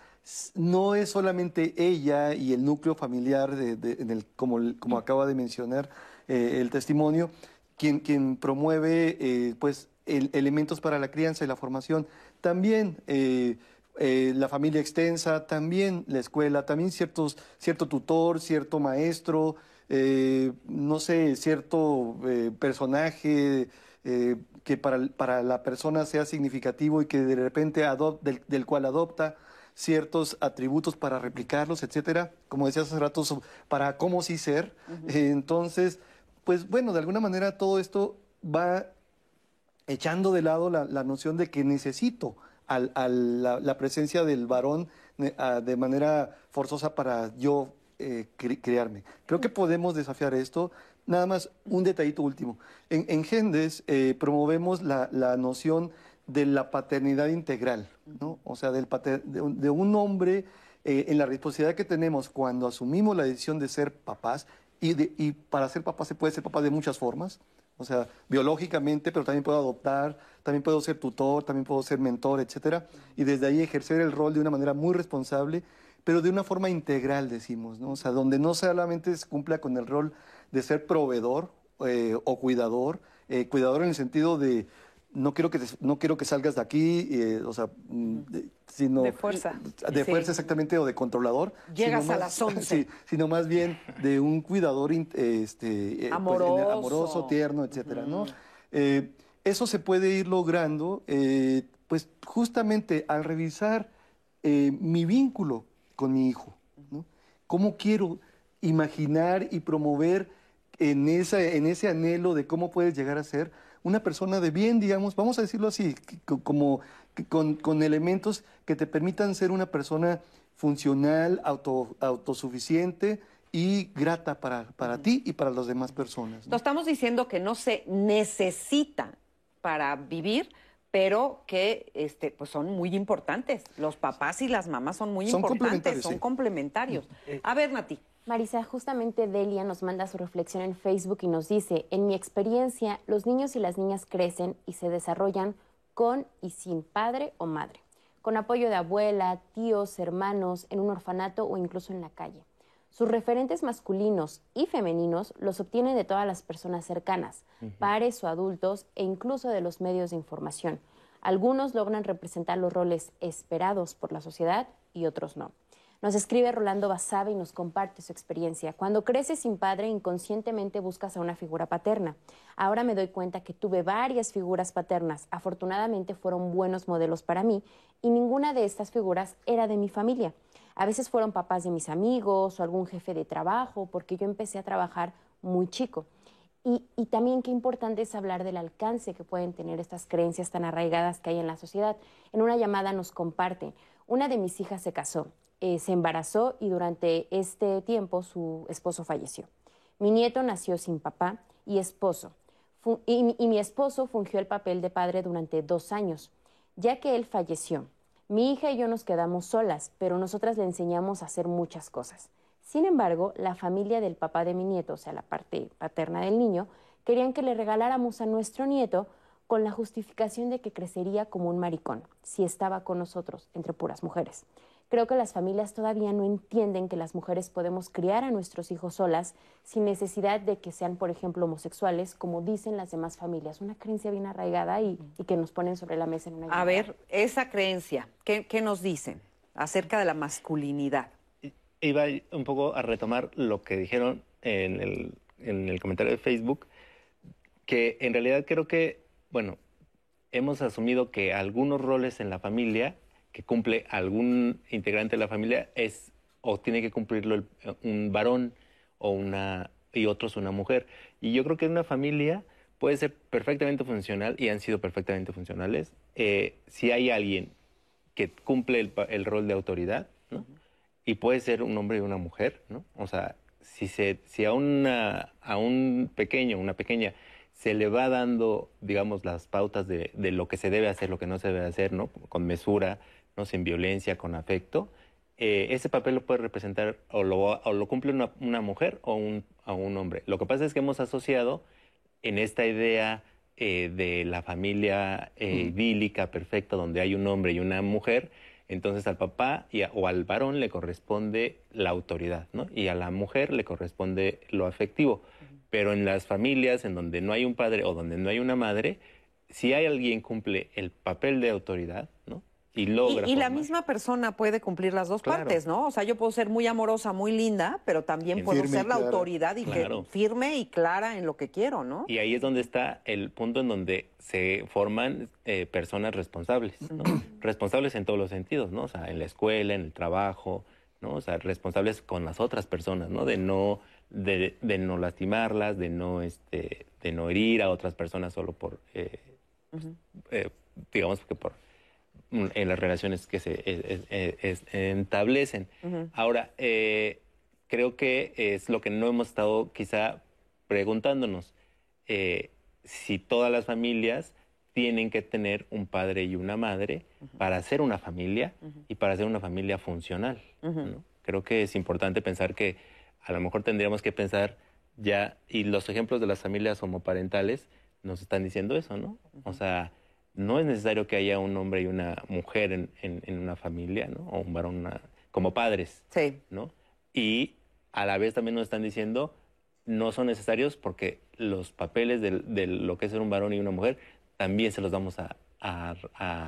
no es solamente ella y el núcleo familiar, de, como, acaba de mencionar eh, el testimonio, quien, promueve eh, pues, elementos para la crianza y la formación. También eh, la familia extensa, también la escuela, también ciertos, cierto tutor, cierto maestro, no sé, cierto personaje que para, para, la persona sea significativo y que de repente del, cual adopta ciertos atributos para replicarlos, etcétera, como decía hace rato, para cómo sí ser. entonces, pues bueno, de alguna manera todo esto va echando de lado la, noción de que necesito a la, presencia del varón de manera forzosa para yo eh, crearme. Creo que podemos desafiar esto Nada más un detallito último. En, Gendes eh, promovemos la, noción de la paternidad integral, ¿no? O sea, del de, un hombre eh, en la responsabilidad que tenemos cuando asumimos la decisión de ser papás Y, de- y para ser papá se puede ser papá de muchas formas. O sea, biológicamente, pero también puedo adoptar, también puedo ser tutor, también puedo ser mentor, etcétera. Y desde ahí ejercer el rol de una manera muy responsable, pero de una forma integral, decimos, ¿no? O sea, donde no solamente se cumpla con el rol de ser proveedor eh, o cuidador, eh, cuidador en el sentido de no quiero que te- no quiero que salgas de aquí, eh, o sea, de- sino
De fuerza.
de
Sí.
fuerza exactamente o de controlador.
Llegas
sino
a
más-
las 11.
Sí, sino más bien de un cuidador este, eh, pues,
Amoroso.
amoroso, tierno, etcétera, ¿no? Eh, eso se puede ir logrando, eh, pues justamente al revisar eh, mi vínculo con mi hijo, ¿no? ¿Cómo quiero imaginar y promover en, esa, en ese anhelo de cómo puedes llegar a ser una persona de bien, digamos, vamos a decirlo así, como con, con elementos que te permitan ser una persona funcional, auto, autosuficiente y grata para, para ti y para las demás personas. ¿no?
Lo estamos diciendo que no se necesita para vivir, pero que este, pues son muy importantes. Los papás y las mamás son muy
Son
importantes,
complementarios,
son
sí.
complementarios. A ver, Nati.
Marisa, justamente Delia nos manda su reflexión en Facebook y nos dice, en mi experiencia, los niños y las niñas crecen y se desarrollan con y sin padre o madre, con apoyo de abuela, tíos, hermanos, en un orfanato o incluso en la calle. Sus referentes masculinos y femeninos los obtienen de todas las personas cercanas, pares o adultos e incluso de los medios de información. Algunos logran representar los roles esperados por la sociedad y otros no. Nos escribe Rolando Basabe y nos comparte su experiencia. Cuando creces sin padre, inconscientemente buscas a una figura paterna. Ahora me doy cuenta que tuve varias figuras paternas. Afortunadamente fueron buenos modelos para mí y ninguna de estas figuras era de mi familia. A veces fueron papás de mis amigos o algún jefe de trabajo, porque yo empecé a trabajar muy chico. Y, y también qué importante es hablar del alcance que pueden tener estas creencias tan arraigadas que hay en la sociedad. En una llamada nos comparten, una de mis hijas se casó, eh, se embarazó y durante este tiempo su esposo falleció. Mi nieto nació sin papá y esposo. Y mi esposo fungió el papel de padre durante dos años. Ya que él falleció, mi hija y yo nos quedamos solas, pero nosotras le enseñamos a hacer muchas cosas. Sin embargo, la familia del papá de mi nieto, o sea, la parte paterna del niño, querían que le regaláramos a nuestro nieto con la justificación de que crecería como un maricón si estaba con nosotros, entre puras mujeres. Creo que las familias todavía no entienden que las mujeres podemos criar a nuestros hijos solas sin necesidad de que sean, por ejemplo, homosexuales, como dicen las demás familias. Una creencia bien arraigada y, y que nos ponen sobre la mesa en una
A
llamada.
ver, esa creencia, ¿qué, qué nos dicen acerca de la masculinidad?
Iba un poco a retomar lo que dijeron en el, en el comentario de Facebook, que en realidad creo que, bueno, hemos asumido que algunos roles en la familia que cumple algún integrante de la familia es o tiene que cumplirlo el- un varón o una y otros una mujer. Y yo creo que una familia puede ser perfectamente funcional y han sido perfectamente funcionales eh, si hay alguien que cumple el, el rol de autoridad, ¿no? Y puede ser un hombre y una mujer, ¿no? O sea, si, se, si a, una, a un pequeño, una pequeña, se le va dando, digamos, las pautas de, de lo que se debe hacer, lo que no se debe hacer, ¿no? Con mesura, ¿no? Sin violencia, con afecto, eh, ese papel lo puede representar o lo, o lo cumple una, una mujer o un, un hombre. Lo que pasa es que hemos asociado en esta idea eh, de la familia eh, idílica, perfecta, donde hay un hombre y una mujer, entonces al papá y a- o al varón le corresponde la autoridad, ¿no? Y a la mujer le corresponde lo afectivo. Pero en las familias en donde no hay un padre o donde no hay una madre, si hay alguien que cumple el papel de autoridad, ¿no? Y
Y,
logra.
y la misma persona puede cumplir las dos
Claro.
partes, ¿no? O sea, yo puedo ser muy amorosa, muy linda, pero también puedo ser la
clara.
autoridad y que- firme y clara en lo que quiero, ¿no?
Y ahí es donde está el punto en donde se forman eh, personas responsables, ¿no? <clears throat> Responsables en todos los sentidos, ¿no? O sea, en la escuela, en el trabajo, ¿no? O sea, responsables con las otras personas, ¿no? De no, de, de no lastimarlas, de no, este, de no herir a otras personas solo por, eh, eh, digamos que por en las relaciones que se eh, eh, es- establecen. Ahora, eh, creo que es lo que no hemos estado quizá preguntándonos. eh, si todas las familias tienen que tener un padre y una madre para ser una familia y para ser una familia funcional. ¿no? Creo que es importante pensar que a lo mejor tendríamos que pensar ya, y los ejemplos de las familias homoparentales nos están diciendo eso, ¿no? O sea, no es necesario que haya un hombre y una mujer en, en, una familia, ¿no? O un varón como padres,
sí.
¿no? Y a la vez también nos están diciendo no son necesarios porque los papeles de, lo que es ser un varón y una mujer también se los vamos a,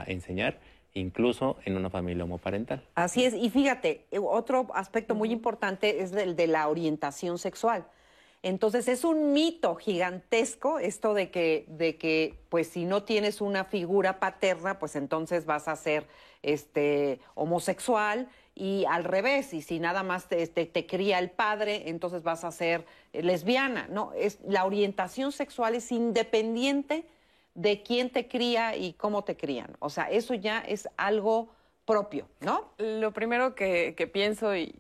enseñar incluso en una familia homoparental.
Así es, y fíjate, otro aspecto muy importante es el de la orientación sexual. Entonces es un mito gigantesco esto de que, de que, pues si no tienes una figura paterna, pues entonces vas a ser este homosexual y al revés, y si nada más te, te, cría el padre, entonces vas a ser lesbiana. No, es la orientación sexual es independiente de quién te cría y cómo te crían. O sea, eso ya es algo propio, ¿no?
Lo primero que pienso y,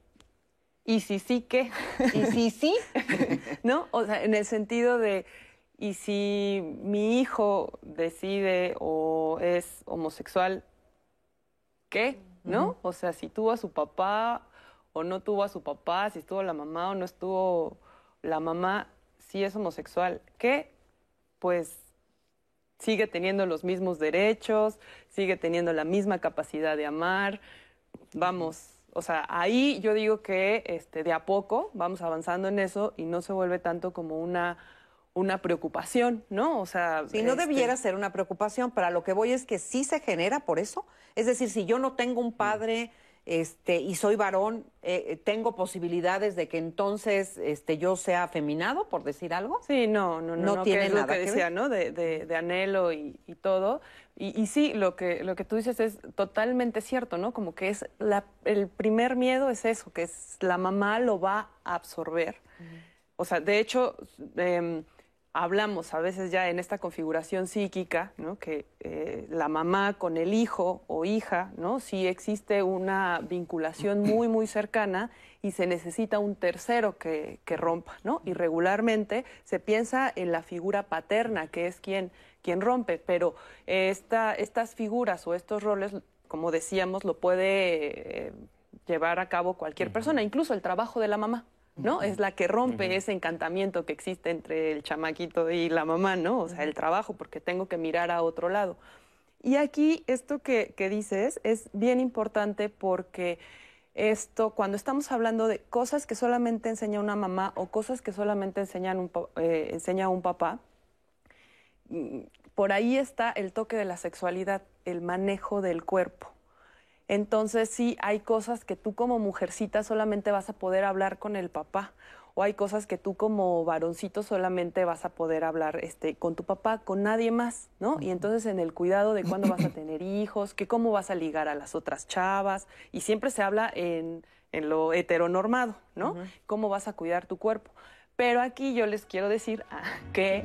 ¿Y si sí qué?
¿Y si sí? <laughs>
¿No? O sea, en el sentido de, ¿y si mi hijo decide o es homosexual, qué? ¿No? O sea, si tuvo a su papá o no tuvo a su papá, si estuvo la mamá o no estuvo la mamá, si es homosexual, ¿qué? Pues sigue teniendo los mismos derechos, sigue teniendo la misma capacidad de amar. Vamos, o sea, ahí yo digo que este, de a poco vamos avanzando en eso y no se vuelve tanto como una, una preocupación, ¿no?
O sea... Si no este debiera ser una preocupación, pero a lo que voy es que sí se genera por eso. Es decir, si yo no tengo un padre este, y soy varón, eh, eh, ¿tengo posibilidades de que entonces este, yo sea afeminado, por decir algo?
Sí, no, no, no. No, tiene nada lo que, decía, ¿no? De, de, anhelo y, y todo. Y, sí, lo que, lo que tú dices es totalmente cierto, ¿no? Como que es la, el primer miedo es eso, que es la mamá lo va a absorber. O sea, de hecho, em, hablamos a veces ya en esta configuración psíquica, ¿no? Que eh, la mamá con el hijo o hija, ¿no? Sí existe una vinculación muy, muy cercana y se necesita un tercero que, que rompa, ¿no? Y regularmente se piensa en la figura paterna, que es quien quien rompe, pero esta, estas figuras o estos roles, como decíamos, lo puede eh, llevar a cabo cualquier persona, incluso el trabajo de la mamá. ¿No? Es la que rompe ese encantamiento que existe entre el chamaquito y la mamá, ¿no? O sea, el trabajo, porque tengo que mirar a otro lado. Y aquí esto que, dices es bien importante porque esto, cuando estamos hablando de cosas que solamente enseña una mamá o cosas que solamente enseñan un, eh, enseña un papá, por ahí está el toque de la sexualidad, el manejo del cuerpo. Entonces sí, hay cosas que tú como mujercita solamente vas a poder hablar con el papá o hay cosas que tú como varoncito solamente vas a poder hablar este, con tu papá, con nadie más, ¿no? Y entonces en el cuidado de cuándo vas a <clears throat> tener hijos, que cómo vas a ligar a las otras chavas, y siempre se habla en, en lo heteronormado, ¿no? Cómo vas a cuidar tu cuerpo. Pero aquí yo les quiero decir ah, que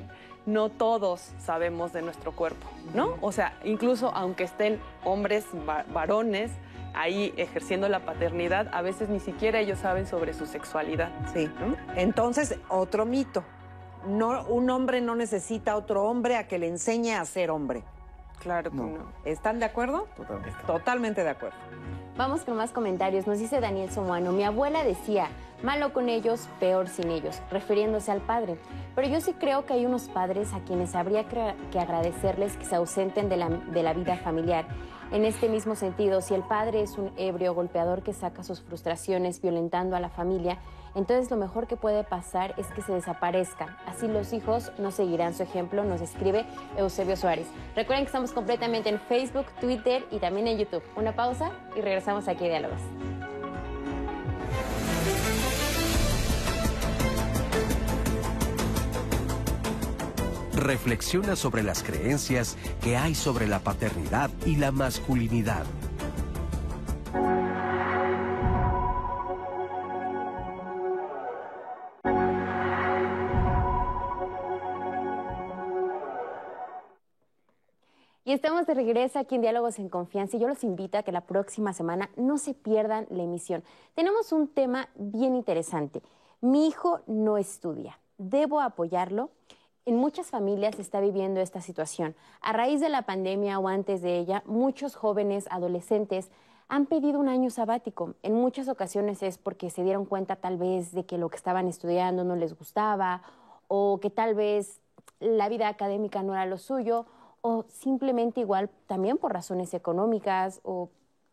no todos sabemos de nuestro cuerpo, ¿no? O sea, incluso aunque estén hombres, varones, ahí ejerciendo la paternidad, a veces ni siquiera ellos saben sobre su sexualidad.
Sí. Entonces, otro mito. No, un hombre no necesita otro hombre a que le enseñe a ser hombre.
Claro que no.
¿Están de acuerdo?
Totalmente.
Totalmente de acuerdo.
Vamos con más comentarios. Nos dice Daniel Somuano, mi abuela decía, malo con ellos, peor sin ellos, refiriéndose al padre. Pero yo sí creo que hay unos padres a quienes habría que agradecerles que se ausenten de la, de la vida familiar. En este mismo sentido, si el padre es un ebrio golpeador que saca sus frustraciones violentando a la familia, entonces lo mejor que puede pasar es que se desaparezca. Así los hijos no seguirán su ejemplo, nos escribe Eusebio Suárez. Recuerden que estamos completamente en Facebook, Twitter y también en YouTube. Una pausa y regresamos aquí a Diálogos.
reflexiona sobre las creencias que hay sobre la paternidad y la masculinidad.
Y estamos de regreso aquí en Diálogos en Confianza y yo los invito a que la próxima semana no se pierdan la emisión. Tenemos un tema bien interesante. Mi hijo no estudia. ¿Debo apoyarlo? En muchas familias se está viviendo esta situación. A raíz de la pandemia o antes de ella, muchos jóvenes adolescentes han pedido un año sabático. En muchas ocasiones es porque se dieron cuenta tal vez de que lo que estaban estudiando no les gustaba o que tal vez la vida académica no era lo suyo o simplemente igual también por razones económicas o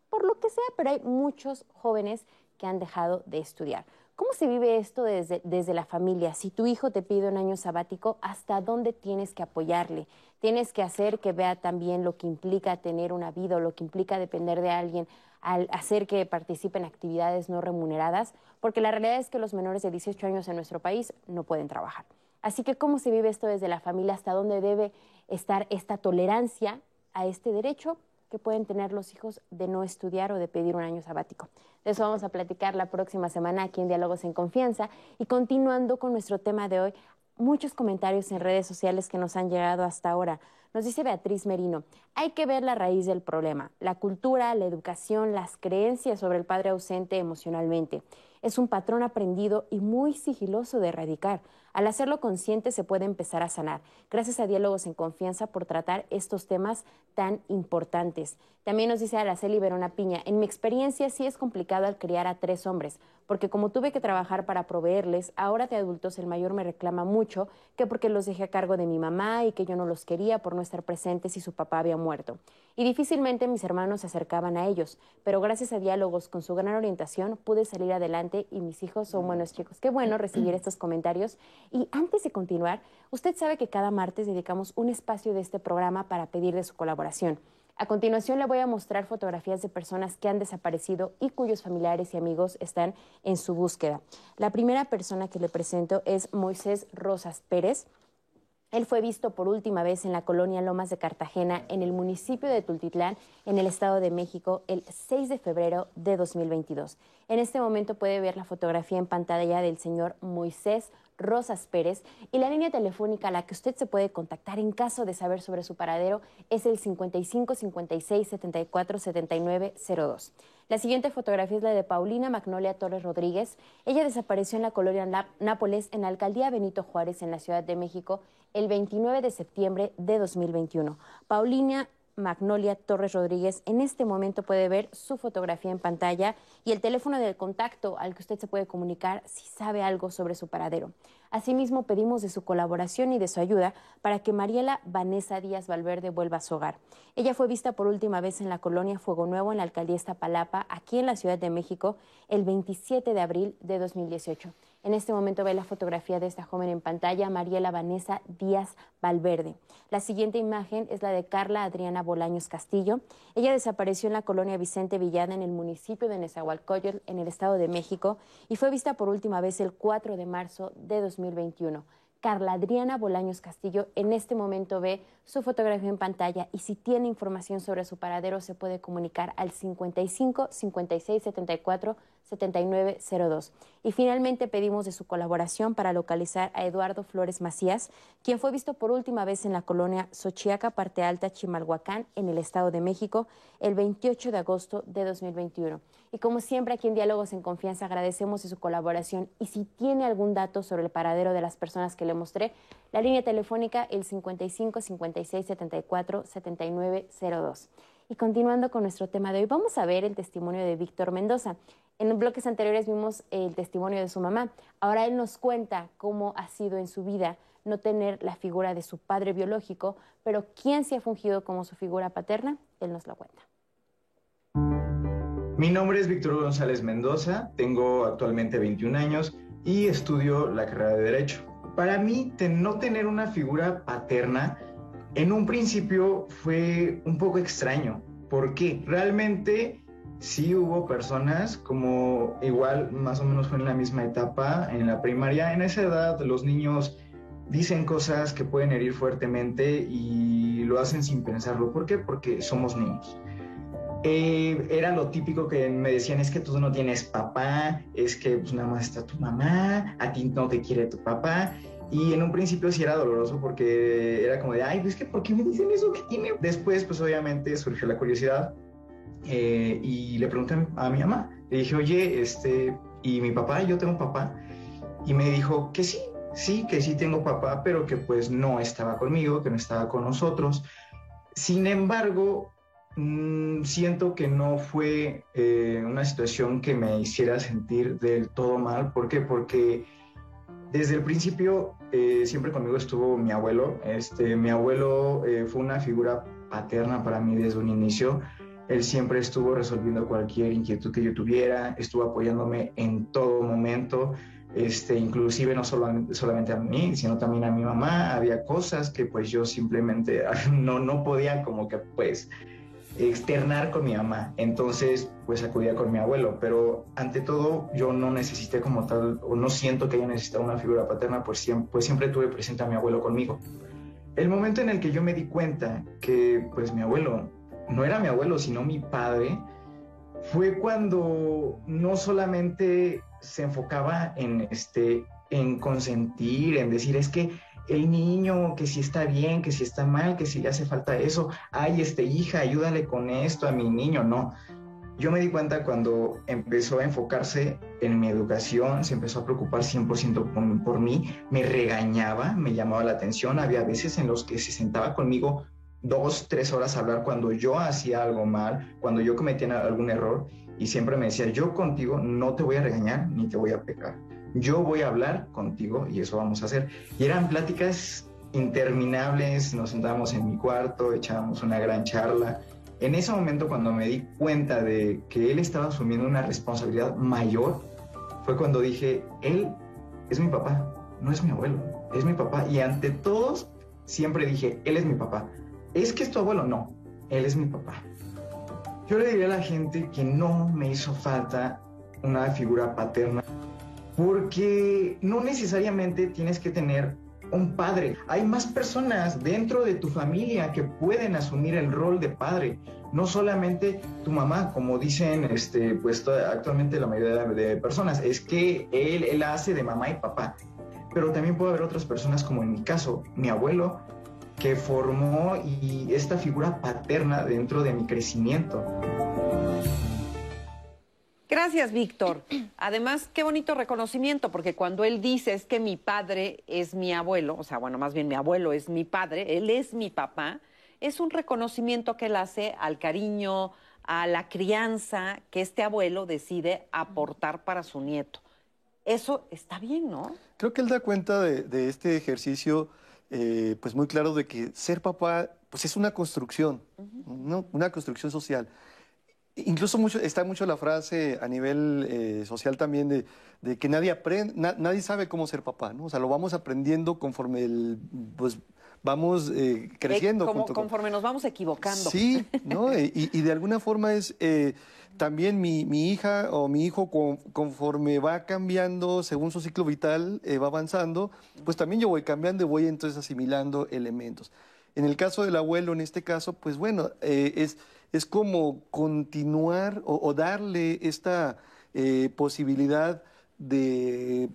por lo que sea, pero hay muchos jóvenes que han dejado de estudiar. ¿Cómo se vive esto desde, desde, la familia? Si tu hijo te pide un año sabático, ¿hasta dónde tienes que apoyarle? Tienes que hacer que vea también lo que implica tener una vida o lo que implica depender de alguien al hacer que participe en actividades no remuneradas, porque la realidad es que los menores de 18 años en nuestro país no pueden trabajar. Así que, ¿cómo se vive esto desde la familia? ¿Hasta dónde debe estar esta tolerancia a este derecho que pueden tener los hijos de no estudiar o de pedir un año sabático? De eso vamos a platicar la próxima semana aquí en Diálogos en Confianza. Y continuando con nuestro tema de hoy, muchos comentarios en redes sociales que nos han llegado hasta ahora. Nos dice Beatriz Merino, hay que ver la raíz del problema, la cultura, la educación, las creencias sobre el padre ausente emocionalmente. Es un patrón aprendido y muy sigiloso de erradicar. Al hacerlo consciente se puede empezar a sanar. Gracias a Diálogos en Confianza por tratar estos temas tan importantes. También nos dice Araceli Verona Piña, en mi experiencia sí es complicado al criar a tres hombres, porque como tuve que trabajar para proveerles, ahora de adultos el mayor me reclama mucho que porque los dejé a cargo de mi mamá y que yo no los quería por no estar presentes si su papá había muerto. Y difícilmente mis hermanos se acercaban a ellos, pero gracias a diálogos con su gran orientación pude salir adelante y mis hijos son buenos chicos. Qué bueno recibir <clears throat> estos comentarios y antes de continuar, usted sabe que cada martes dedicamos un espacio de este programa para pedir de su colaboración. A continuación le voy a mostrar fotografías de personas que han desaparecido y cuyos familiares y amigos están en su búsqueda. La primera persona que le presento es Moisés Rosas Pérez. Él fue visto por última vez en la colonia Lomas de Cartagena, en el municipio de Tultitlán, en el Estado de México, el 6 de febrero de 2022. En este momento puede ver la fotografía en pantalla del señor Moisés Rosas Pérez y la línea telefónica a la que usted se puede contactar en caso de saber sobre su paradero es el 55 56 74 79 02. La siguiente fotografía es la de Paulina Magnolia Torres Rodríguez. Ella desapareció en la colonia Nápoles, en la alcaldía Benito Juárez, en la Ciudad de México, el 29 de septiembre de 2021. Paulina Magnolia Torres Rodríguez. En este momento puede ver su fotografía en pantalla y el teléfono del contacto al que usted se puede comunicar si sabe algo sobre su paradero. Asimismo, pedimos de su colaboración y de su ayuda para que Mariela Vanessa Díaz Valverde vuelva a su hogar. Ella fue vista por última vez en la colonia Fuego Nuevo, en la alcaldía Iztapalapa, aquí en la Ciudad de México, el 27 de abril de 2018. En este momento ve la fotografía de esta joven en pantalla, Mariela Vanessa Díaz Valverde. La siguiente imagen es la de Carla Adriana Bolaños Castillo. Ella desapareció en la colonia Vicente Villada, en el municipio de Nezahualcóyotl, en el Estado de México, y fue vista por última vez el 4 de marzo de 2021. Carla Adriana Bolaños Castillo en este momento ve su fotografía en pantalla y si tiene información sobre su paradero se puede comunicar al 55 56 74 7902. Y finalmente pedimos de su colaboración para localizar a Eduardo Flores Macías, quien fue visto por última vez en la colonia Xochiaca, parte alta, Chimalhuacán, en el Estado de México, el 28 de agosto de 2021. Y como siempre aquí en Diálogos en Confianza agradecemos de su colaboración y si tiene algún dato sobre el paradero de las personas que le mostré, la línea telefónica el 55 56 74 7902. Y continuando con nuestro tema de hoy, vamos a ver el testimonio de Víctor Mendoza. En bloques anteriores vimos el testimonio de su mamá. Ahora él nos cuenta cómo ha sido en su vida no tener la figura de su padre biológico, pero quién se ha fungido como su figura paterna, él nos lo cuenta.
Mi nombre es Víctor González Mendoza, tengo actualmente 21 años y estudio la carrera de Derecho. Para mí, no tener una figura paterna en un principio fue un poco extraño. ¿Por qué? Realmente sí hubo personas, como igual más o menos fue en la misma etapa, en la primaria, en esa edad los niños dicen cosas que pueden herir fuertemente y lo hacen sin pensarlo. ¿Por qué? Porque somos niños. Eh, era lo típico que me decían, es que tú no tienes papá, es que pues nada más está tu mamá, a ti no te quiere tu papá. Y en un principio sí era doloroso porque era como de, ay, pues que, ¿por qué me dicen eso que tiene? Después, pues obviamente surgió la curiosidad eh, y le pregunté a mi mamá, le dije, oye, este, ¿y mi papá? Yo tengo papá. Y me dijo que sí, sí, que sí tengo papá, pero que pues no estaba conmigo, que no estaba con nosotros. Sin embargo, mm, siento que no fue eh, una situación que me hiciera sentir del todo mal. ¿Por qué? Porque desde el principio eh, siempre conmigo estuvo mi abuelo. Este, mi abuelo eh, fue una figura paterna para mí desde un inicio. Él siempre estuvo resolviendo cualquier inquietud que yo tuviera, estuvo apoyándome en todo momento, este, inclusive no solamente, solamente a mí, sino también a mi mamá. Había cosas que pues yo simplemente <laughs> no, no podía como que pues externar con mi mamá. Entonces, pues acudía con mi abuelo. Pero ante todo, yo no necesité como tal, o no siento que haya necesitado una figura paterna, pues siempre, pues siempre tuve presente a mi abuelo conmigo. El momento en el que yo me di cuenta que pues mi abuelo no era mi abuelo, sino mi padre, fue cuando no solamente se enfocaba en este en consentir, en decir, es que el niño, que si está bien, que si está mal, que si le hace falta eso, ay, este hija, ayúdale con esto a mi niño, no. Yo me di cuenta cuando empezó a enfocarse en mi educación, se empezó a preocupar 100% por, por mí, me regañaba, me llamaba la atención, había veces en los que se sentaba conmigo dos, tres horas a hablar cuando yo hacía algo mal, cuando yo cometía algún error y siempre me decía, yo contigo no te voy a regañar ni te voy a pecar, yo voy a hablar contigo y eso vamos a hacer. Y eran pláticas interminables, nos sentábamos en mi cuarto, echábamos una gran charla. En ese momento cuando me di cuenta de que él estaba asumiendo una responsabilidad mayor, fue cuando dije, él es mi papá, no es mi abuelo, es mi papá. Y ante todos siempre dije, él es mi papá. ¿Es que es tu abuelo? No, él es mi papá. Yo le diría a la gente que no me hizo falta una figura paterna porque no necesariamente tienes que tener un padre. Hay más personas dentro de tu familia que pueden asumir el rol de padre, no solamente tu mamá, como dicen este, pues, actualmente la mayoría de personas, es que él, él hace de mamá y papá. Pero también puede haber otras personas, como en mi caso, mi abuelo, que formó y esta figura paterna dentro de mi crecimiento.
Gracias, Víctor. <clears throat> Además, qué bonito reconocimiento, porque cuando él dice es que mi padre es mi abuelo, o sea, bueno, más bien mi abuelo es mi padre, él es mi papá, es un reconocimiento que él hace al cariño, a la crianza que este abuelo decide aportar para su nieto. Eso está bien, ¿no?
Creo que él da cuenta de, este ejercicio, eh, pues muy claro de que ser papá, pues es una construcción, una construcción social. Incluso mucho, está mucho la frase a nivel eh, social también de, que nadie aprende, nadie sabe cómo ser papá, ¿no? O sea, lo vamos aprendiendo conforme el, pues vamos eh, creciendo.
como, conforme nos vamos equivocando.
Sí, <laughs> ¿no? y, de alguna forma es eh, también mi, mi, hija o mi hijo conforme va cambiando según su ciclo vital, va avanzando, pues también yo voy cambiando y voy entonces asimilando elementos. En el caso del abuelo, en este caso, pues bueno, es es como continuar o, darle esta eh, posibilidad de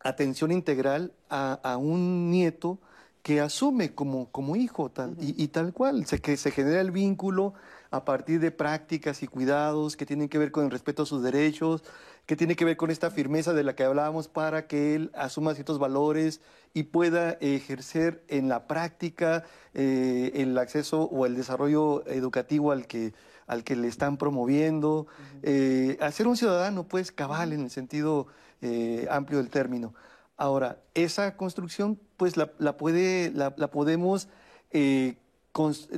atención integral a, un nieto que asume como, como hijo y, tal cual, se, que se genera el vínculo a partir de prácticas y cuidados que tienen que ver con el respeto a sus derechos, que tiene que ver con esta firmeza de la que hablábamos para que él asuma ciertos valores y pueda ejercer en la práctica eh, el acceso o el desarrollo educativo al que, al que le están promoviendo, eh, hacer un ciudadano pues cabal en el sentido eh, amplio del término. Ahora, esa construcción pues la, puede, la, podemos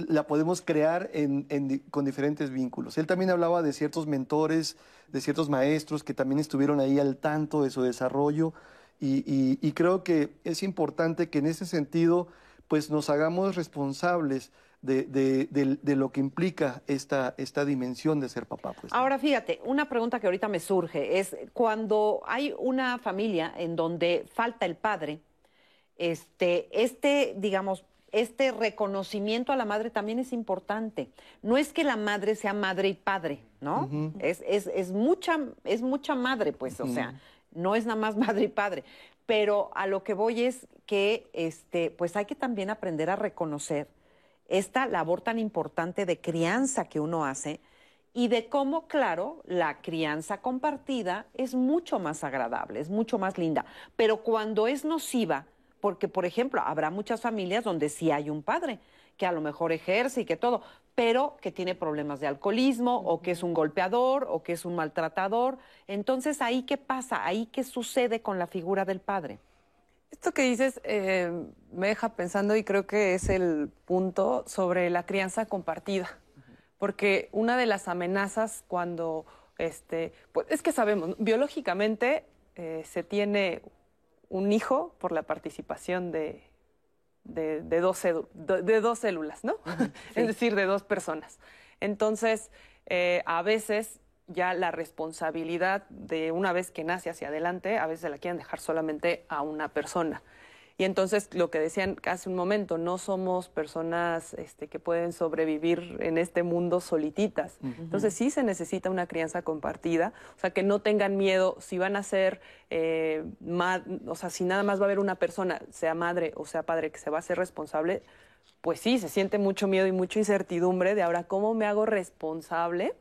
la podemos crear con diferentes vínculos. Él también hablaba de ciertos mentores, de ciertos maestros que también estuvieron ahí al tanto de su desarrollo y, creo que es importante que en ese sentido pues nos hagamos responsables de, lo que implica esta, esta dimensión de ser papá. Pues,
Ahora fíjate, una pregunta que ahorita me surge es cuando hay una familia en donde falta el padre, este, este digamos, este reconocimiento a la madre también es importante. No es que la madre sea madre y padre, ¿no? es, es, es, mucha, es mucha madre, pues, o sea, no es nada más <laughs> madre y padre. Pero a lo que voy es que, este, pues hay que también aprender a reconocer esta labor tan importante de crianza que uno hace y de cómo, claro, la crianza compartida es mucho más agradable, es mucho más linda. Pero cuando es nociva, porque, por ejemplo, habrá muchas familias donde sí hay un padre que a lo mejor ejerce y que todo, pero que tiene problemas de alcoholismo o que es un golpeador o que es un maltratador. Entonces, ¿ahí qué pasa? ¿Ahí qué sucede con la figura del padre?
Esto que dices eh, me deja pensando y creo que es el punto sobre la crianza compartida. Porque una de las amenazas cuando, este, pues es que sabemos, biológicamente eh, se tiene un hijo por la participación de, de, dos, de dos, células, ¿no? <laughs> es decir, de dos personas. Entonces, eh, a veces ya la responsabilidad de una vez que nace hacia adelante, a veces la quieren dejar solamente a una persona. Y entonces lo que decían hace un momento, no somos personas este, que pueden sobrevivir en este mundo solititas. Entonces sí se necesita una crianza compartida, o sea, que no tengan miedo si van a ser, eh, o sea, si nada más va a haber una persona, sea madre o sea padre, que se va a ser responsable, pues sí, se siente mucho miedo y mucha incertidumbre de ahora cómo me hago responsable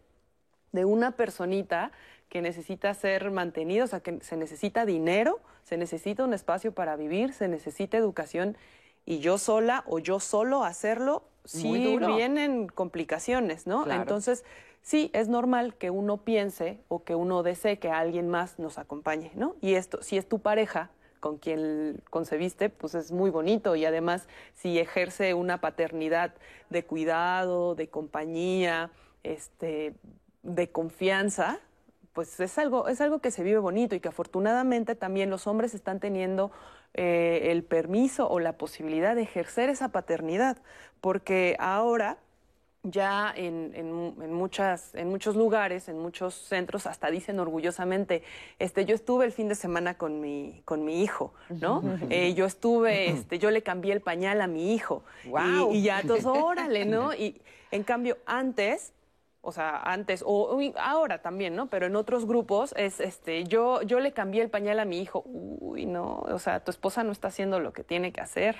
de una personita que necesita ser mantenida, o sea, que se necesita dinero, se necesita un espacio para vivir, se necesita educación y yo sola o yo solo hacerlo, sí vienen complicaciones, ¿no? Entonces, sí, es normal que uno piense o que uno desee que alguien más nos acompañe, ¿no? Y esto, si es tu pareja con quien concebiste, pues es muy bonito y además si ejerce una paternidad de cuidado, de compañía, este, de confianza, pues es algo, es algo que se vive bonito y que afortunadamente también los hombres están teniendo eh, el permiso o la posibilidad de ejercer esa paternidad, porque ahora ya en, en, muchas, en muchos lugares, en muchos centros, hasta dicen orgullosamente, este, yo estuve el fin de semana con mi, con mi hijo, ¿no? <laughs> Eh, yo estuve, este, yo le cambié el pañal a mi hijo. Y, y, ya todos, <laughs> órale, ¿no? Y en cambio, antes o sea, antes o, ahora también, ¿no? Pero en otros grupos es, este, yo, yo le cambié el pañal a mi hijo, uy, no, o sea, tu esposa no está haciendo lo que tiene que hacer,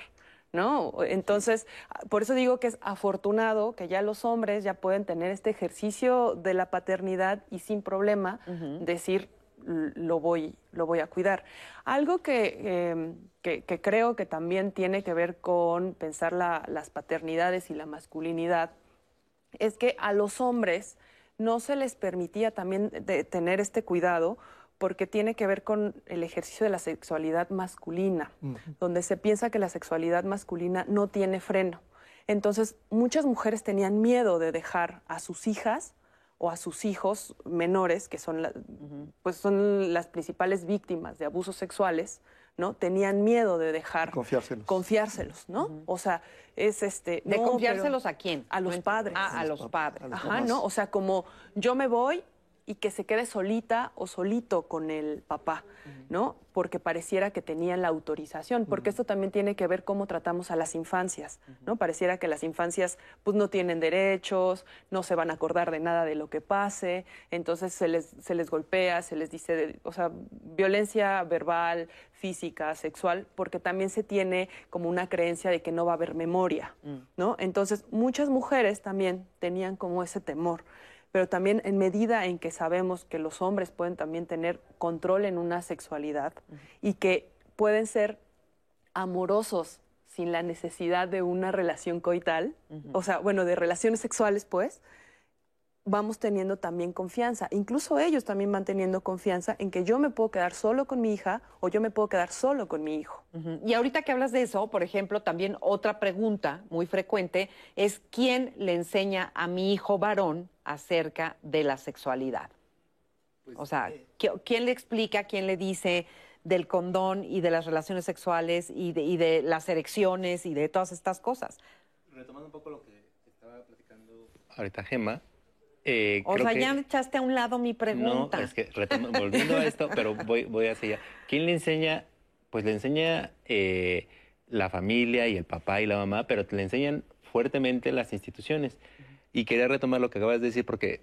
¿no? Entonces, por eso digo que es afortunado que ya los hombres ya pueden tener este ejercicio de la paternidad y sin problema decir, lo voy, lo voy a cuidar. Algo em, que, que, creo que también tiene que ver con pensar las paternidades y la masculinidad es que a los hombres no se les permitía también tener este cuidado porque tiene que ver con el ejercicio de la sexualidad masculina, donde se piensa que la sexualidad masculina no tiene freno. Entonces, muchas mujeres tenían miedo de dejar a sus hijas o a sus hijos menores, que son, pues son las principales víctimas de abusos sexuales, ¿no? Tenían miedo de dejar
confiárselos,
confiárselos ¿no? O sea, es este
de confiárselos a quién?
A los padres.
Ah, a los padres.
Ajá, ¿no? O sea, como yo me voy y que se quede solita o solito con el papá, ¿no? Porque pareciera que tenían la autorización, porque esto también tiene que ver cómo tratamos a las infancias, ¿no? Pareciera que las infancias pues no tienen derechos, no se van a acordar de nada de lo que pase, entonces se les, se les golpea, se les dice, o sea, violencia verbal, física, sexual, porque también se tiene como una creencia de que no va a haber memoria, mm. ¿no? Entonces muchas mujeres también tenían como ese temor pero también en medida en que sabemos que los hombres pueden también tener control en una sexualidad y que pueden ser amorosos sin la necesidad de una relación coital, o sea, bueno, de relaciones sexuales, pues, vamos teniendo también confianza. Incluso ellos también van teniendo confianza en que yo me puedo quedar solo con mi hija o yo me puedo quedar solo con mi hijo.
Y ahorita que hablas de eso, por ejemplo, también otra pregunta muy frecuente es ¿quién le enseña a mi hijo varón acerca de la sexualidad? Pues, o sea, eh, ¿quién le explica, quién le dice del condón y de las relaciones sexuales y de, y de las erecciones y de todas estas cosas?
Retomando un poco lo que estaba platicando ahorita Gemma, eh,
o sea, ya me echaste a un lado mi pregunta.
No, es que volviendo a esto, pero voy, voy hacia allá. ¿Quién le enseña? Pues le enseña eh, la familia y el papá y la mamá, pero le enseñan fuertemente las instituciones. Y quería retomar lo que acabas de decir, porque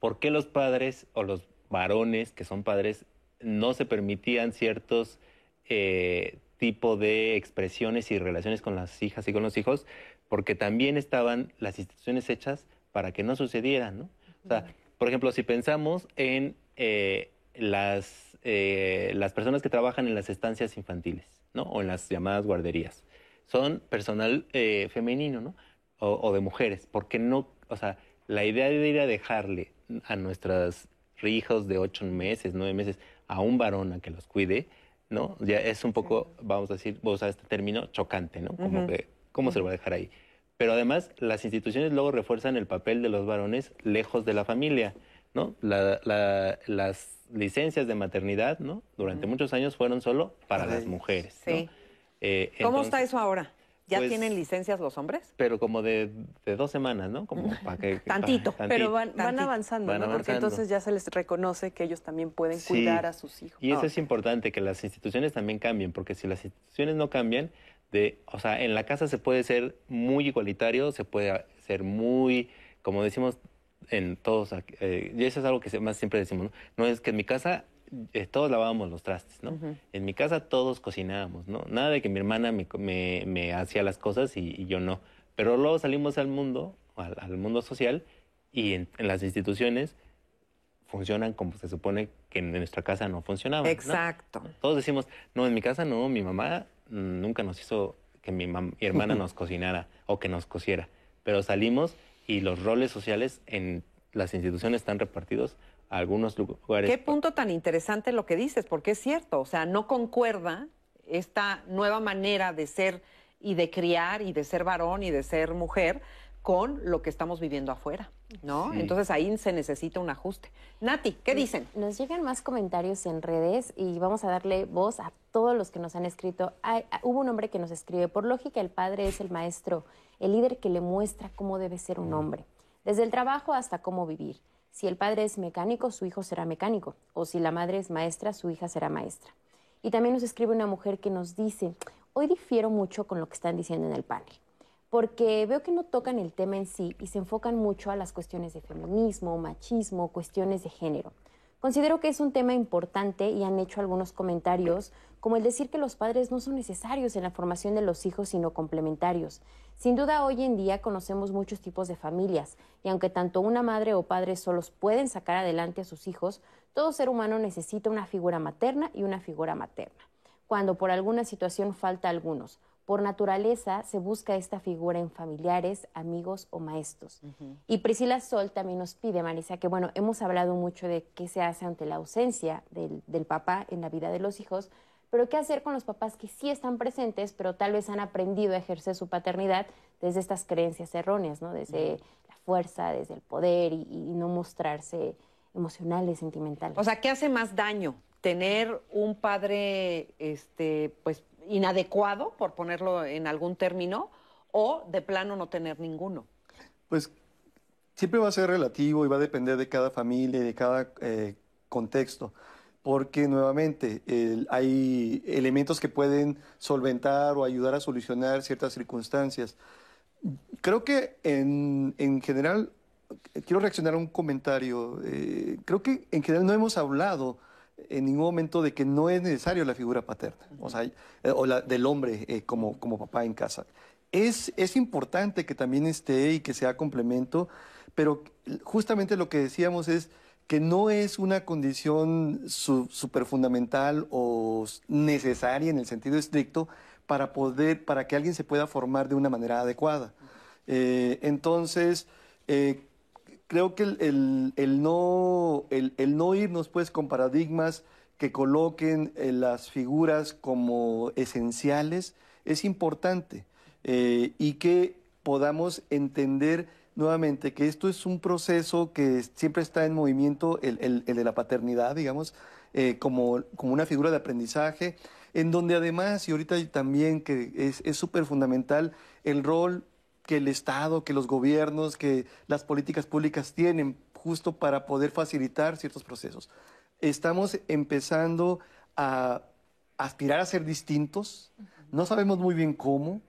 ¿por qué los padres o los varones que son padres no se permitían ciertos eh, tipo de expresiones y relaciones con las hijas y con los hijos? Porque también estaban las instituciones hechas para que no sucediera, ¿no? O sea, por ejemplo, si pensamos en eh, las, eh, las personas que trabajan en las estancias infantiles, ¿no? O en las llamadas guarderías. Son personal eh, femenino, ¿no? o, de mujeres, porque no, o sea, la idea de ir a dejarle a nuestros hijos de ocho meses, nueve meses, a un varón a que los cuide, ¿no? Ya es un poco, vamos a decir, voy a usar este término, chocante, ¿no? Como que, ¿cómo se lo va a dejar ahí? Pero además, las instituciones luego refuerzan el papel de los varones lejos de la familia, ¿no? las licencias de maternidad, ¿no? Durante muchos años fueron solo para las mujeres. Sí.
Eh, ¿Cómo está eso ahora? ¿Ya pues, tienen licencias los hombres?
Pero como de, dos semanas, ¿no? Como <laughs>
para que, tantito.
Pero van, avanzando, ¿no? Porque entonces ya se les reconoce que ellos también pueden cuidar a sus hijos.
Y eso es importante, que las instituciones también cambien, porque si las instituciones no cambian, de, o sea, en la casa se puede ser muy igualitario, se puede ser muy, como decimos en todos, eh, y eso es algo que más siempre decimos, ¿no? No es que en mi casa eh, todos lavábamos los trastes, ¿no? En mi casa todos cocinábamos, ¿no? Nada de que mi hermana me, me, hacía las cosas y, yo no. Pero luego salimos al mundo, al, mundo social, y en, las instituciones funcionan como se supone que en nuestra casa no funcionaba.
Exacto.
Todos decimos, no, en mi casa no, mi mamá nunca nos hizo que mi, mi hermana nos <laughs> cocinara o que nos cociera. Pero salimos y los roles sociales en las instituciones están repartidos algunos lugares.
Qué punto tan interesante lo que dices, porque es cierto, o sea, no concuerda esta nueva manera de ser y de criar y de ser varón y de ser mujer con lo que estamos viviendo afuera, ¿no? Entonces ahí se necesita un ajuste. Nati, ¿qué dicen?
Nos llegan más comentarios en redes y vamos a darle voz a todos los que nos han escrito. hubo un hombre que nos escribe, por lógica el padre es el maestro, el líder que le muestra cómo debe ser un hombre, desde el trabajo hasta cómo vivir. Si el padre es mecánico, su hijo será mecánico. O si la madre es maestra, su hija será maestra. Y también nos escribe una mujer que nos dice, hoy difiero mucho con lo que están diciendo en el panel, porque veo que no tocan el tema en sí y se enfocan mucho a las cuestiones de feminismo, machismo, cuestiones de género. Considero que es un tema importante y han hecho algunos comentarios, como el decir que los padres no son necesarios en la formación de los hijos, sino complementarios. Sin duda, hoy en día conocemos muchos tipos de familias, y aunque tanto una madre o padre solos pueden sacar adelante a sus hijos, todo ser humano necesita una figura materna y una figura materna. Cuando por alguna situación falta algunos, por naturaleza se busca esta figura en familiares, amigos o maestros. Y Priscila Sol también nos pide, Marisa, que bueno, hemos hablado mucho de qué se hace ante la ausencia del, del, papá en la vida de los hijos, pero qué hacer con los papás que sí están presentes, pero tal vez han aprendido a ejercer su paternidad desde estas creencias erróneas, ¿no? Desde la fuerza, desde el poder y, y no mostrarse emocionales, sentimentales.
O sea, ¿qué hace más daño? Tener un padre, este, pues inadecuado, por ponerlo en algún término, o de plano no tener ninguno?
Pues siempre va a ser relativo y va a depender de cada familia y de cada eh, contexto, porque nuevamente hay elementos que pueden solventar o ayudar a solucionar ciertas circunstancias. Creo que en, general, quiero reaccionar a un comentario, eh, creo que en general no hemos hablado en ningún momento de que no es necesario la figura paterna, o sea, eh, o la del hombre eh, como, como papá en casa. Es, es importante que también esté y que sea complemento, pero justamente lo que decíamos es que no es una condición súper fundamental o necesaria en el sentido estricto para poder, para que alguien se pueda formar de una manera adecuada. Eh, entonces, creo que el, no, el, no irnos pues con paradigmas que coloquen eh, las figuras como esenciales es importante eh, y que podamos entender nuevamente que esto es un proceso que siempre está en movimiento, el, de la paternidad, digamos, eh, como, como una figura de aprendizaje, en donde además, y ahorita también que es súper fundamental, el rol que el Estado, que los gobiernos, que las políticas públicas tienen justo para poder facilitar ciertos procesos. Estamos empezando a aspirar a ser distintos, no sabemos muy bien cómo,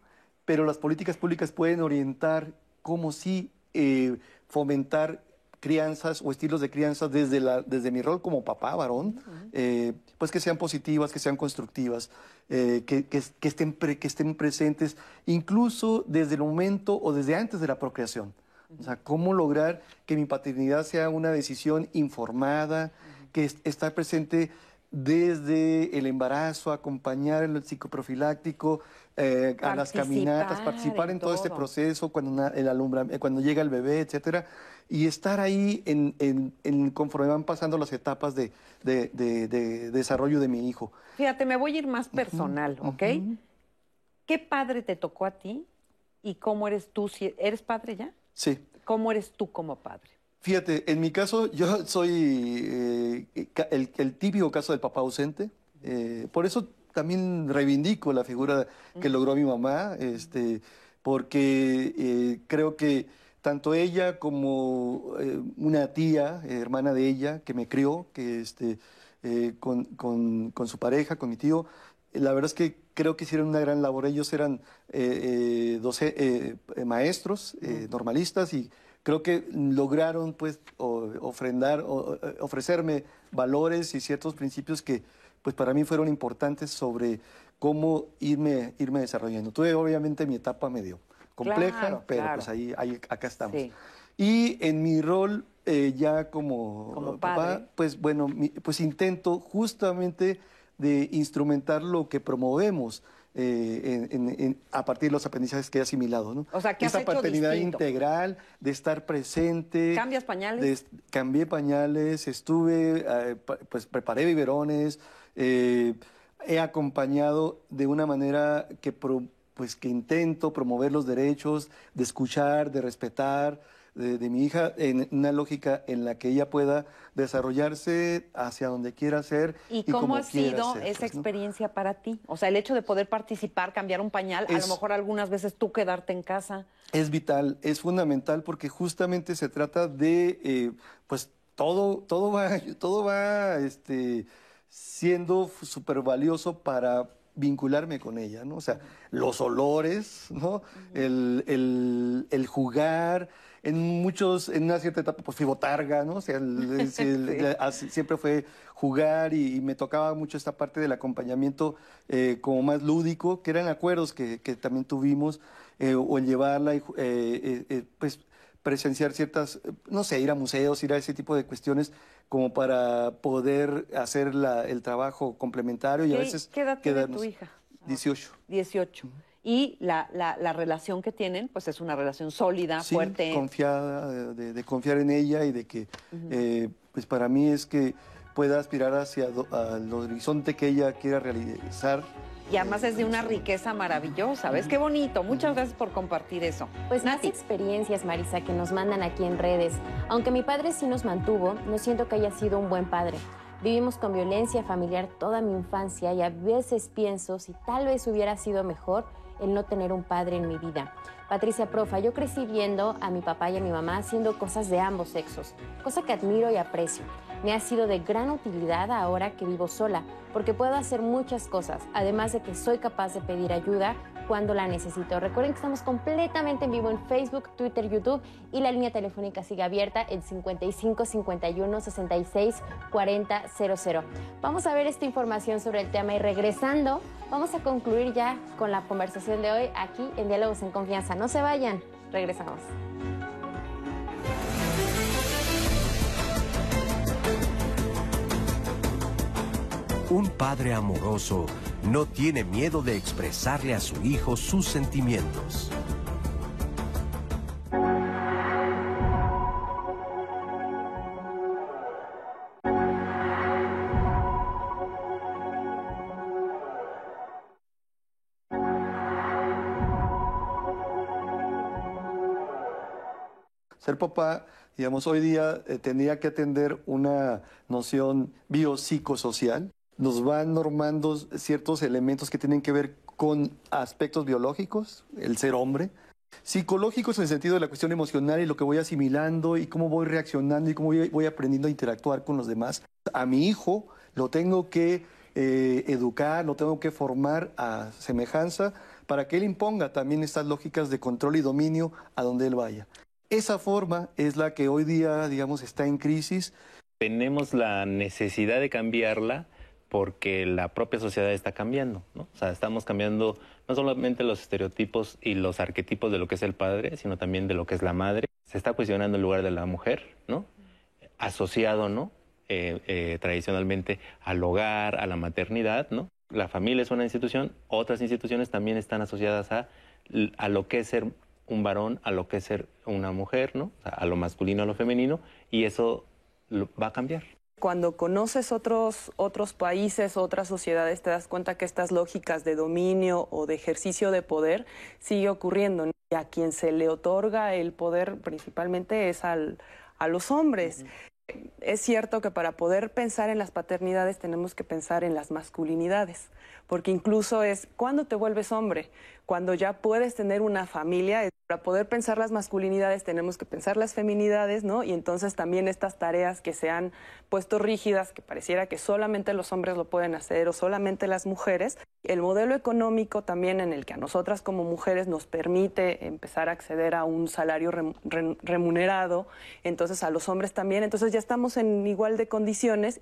pero las políticas públicas pueden orientar cómo sí eh, fomentar crianzas o estilos de crianza desde, la, desde mi rol como papá, varón, eh, pues que sean positivas, que sean constructivas, eh, que, que, estén que estén presentes incluso desde el momento o desde antes de la procreación. O sea, cómo lograr que mi paternidad sea una decisión informada, que estar presente desde el embarazo, acompañar en el psicoprofiláctico, eh, a las caminatas, participar en todo, este proceso cuando, el alumbra, cuando llega el bebé, etcétera, y estar ahí en, en, conforme van pasando las etapas de, de, desarrollo de mi hijo.
Fíjate, me voy a ir más personal, ¿ok? ¿Qué padre te tocó a ti y cómo eres tú? ¿Eres padre ya?
Sí.
¿Cómo eres tú como padre?
Fíjate, en mi caso, yo soy eh, el, el, típico caso del papá ausente. Eh, por eso también reivindico la figura que logró mi mamá, este, porque eh, creo que tanto ella como una tía, hermana de ella, que me crió, que este, con, con, con, su pareja, con mi tío, la verdad es que creo que hicieron una gran labor. Ellos eran maestros, normalistas y creo que lograron pues ofrendar, o, eh, ofrecerme valores y ciertos principios que pues para mí fueron importantes sobre cómo irme, irme desarrollando. Tuve obviamente mi etapa medio compleja, pero pues ahí, ahí, acá estamos. Y en mi rol eh, ya como, papá, pues bueno, pues intento justamente de instrumentar lo que promovemos eh, a partir de los aprendizajes que he asimilado. ¿no?
O sea, que
Esa paternidad integral, de estar presente.
¿Cambias pañales?
cambié pañales, estuve, eh, pues preparé biberones, eh, he acompañado de una manera que, pues, que intento promover los derechos, de escuchar, de respetar, de, mi hija en una lógica en la que ella pueda desarrollarse hacia donde quiera ser.
¿Y, cómo ha sido esa pues, experiencia para ti? O sea, el hecho de poder participar, cambiar un pañal, a lo mejor algunas veces tú quedarte en casa.
Es vital, es fundamental porque justamente se trata de, eh, pues todo, todo va, <laughs> todo va este, siendo súper valioso para vincularme con ella, ¿no? O sea, los olores, ¿no? el, el, el, jugar, en muchos, en una cierta etapa, pues fui botarga, ¿no? O sea, <laughs> siempre fue jugar y, me tocaba mucho esta parte del acompañamiento eh, como más lúdico, que eran acuerdos que, también tuvimos, eh, o el llevarla, y, eh, pues presenciar ciertas, no sé, ir a museos, ir a ese tipo de cuestiones como para poder hacer el trabajo complementario y a veces...
¿Qué edad tiene tu hija?
18.
18 y la, la, relación que tienen, pues es una relación sólida,
sí,
fuerte.
confiada, de, confiar en ella y de que, eh, pues para mí es que pueda aspirar hacia el horizonte que ella quiera realizar.
Y además es de una riqueza maravillosa, ¿ves? Qué bonito. Muchas gracias por compartir eso.
Pues más experiencias, Marisa, que nos mandan aquí en redes. Aunque mi padre sí nos mantuvo, no siento que haya sido un buen padre. Vivimos con violencia familiar toda mi infancia y a veces pienso si tal vez hubiera sido mejor el no tener un padre en mi vida. Patricia Profa, yo crecí viendo a mi papá y a mi mamá haciendo cosas de ambos sexos, cosa que admiro y aprecio. Me ha sido de gran utilidad ahora que vivo sola, porque puedo hacer muchas cosas, además de que soy capaz de pedir ayuda cuando la necesito. Recuerden que estamos completamente en vivo en Facebook, Twitter, YouTube y la línea telefónica sigue abierta en 55 51 66 40 00. Vamos a ver esta información sobre el tema y regresando, vamos a concluir ya con la conversación de hoy aquí en Diálogos en Confianza. No se vayan, regresamos.
Un padre amoroso no tiene miedo de expresarle a su hijo sus sentimientos.
Ser papá, digamos, hoy día eh, tendría que atender una noción biopsicosocial nos van normando ciertos elementos que tienen que ver con aspectos biológicos, el ser hombre, psicológicos en el sentido de la cuestión emocional y lo que voy asimilando y cómo voy reaccionando y cómo voy, aprendiendo a interactuar con los demás. A mi hijo lo tengo que eh, educar, lo tengo que formar a semejanza para que él imponga también estas lógicas de control y dominio a donde él vaya. Esa forma es la que hoy día, digamos, está en crisis.
Tenemos la necesidad de cambiarla porque la propia sociedad está cambiando, ¿no? O sea, estamos cambiando no solamente los estereotipos y los arquetipos de lo que es el padre, sino también de lo que es la madre. Se está cuestionando el lugar de la mujer, ¿no? Asociado, ¿no? eh, eh, tradicionalmente al hogar, a la maternidad, ¿no? La familia es una institución, otras instituciones también están asociadas a, a lo que es ser un varón, a lo que es ser una mujer, ¿no? a lo masculino, a lo femenino, y eso va a cambiar.
Cuando conoces otros, otros países, otras sociedades, te das cuenta que estas lógicas de dominio o de ejercicio de poder sigue ocurriendo. Y a quien se le otorga el poder principalmente es al, a los hombres. Es cierto que para poder pensar en las paternidades tenemos que pensar en las masculinidades, porque incluso es cuando te vuelves hombre, cuando ya puedes tener una familia, para poder pensar las masculinidades tenemos que pensar las feminidades, ¿no? Y entonces también estas tareas que se han puesto rígidas, que pareciera que solamente los hombres lo pueden hacer o solamente las mujeres, el modelo económico también en el que a nosotras como mujeres nos permite empezar a acceder a un salario remunerado, entonces a los hombres también, entonces ya estamos en igual de condiciones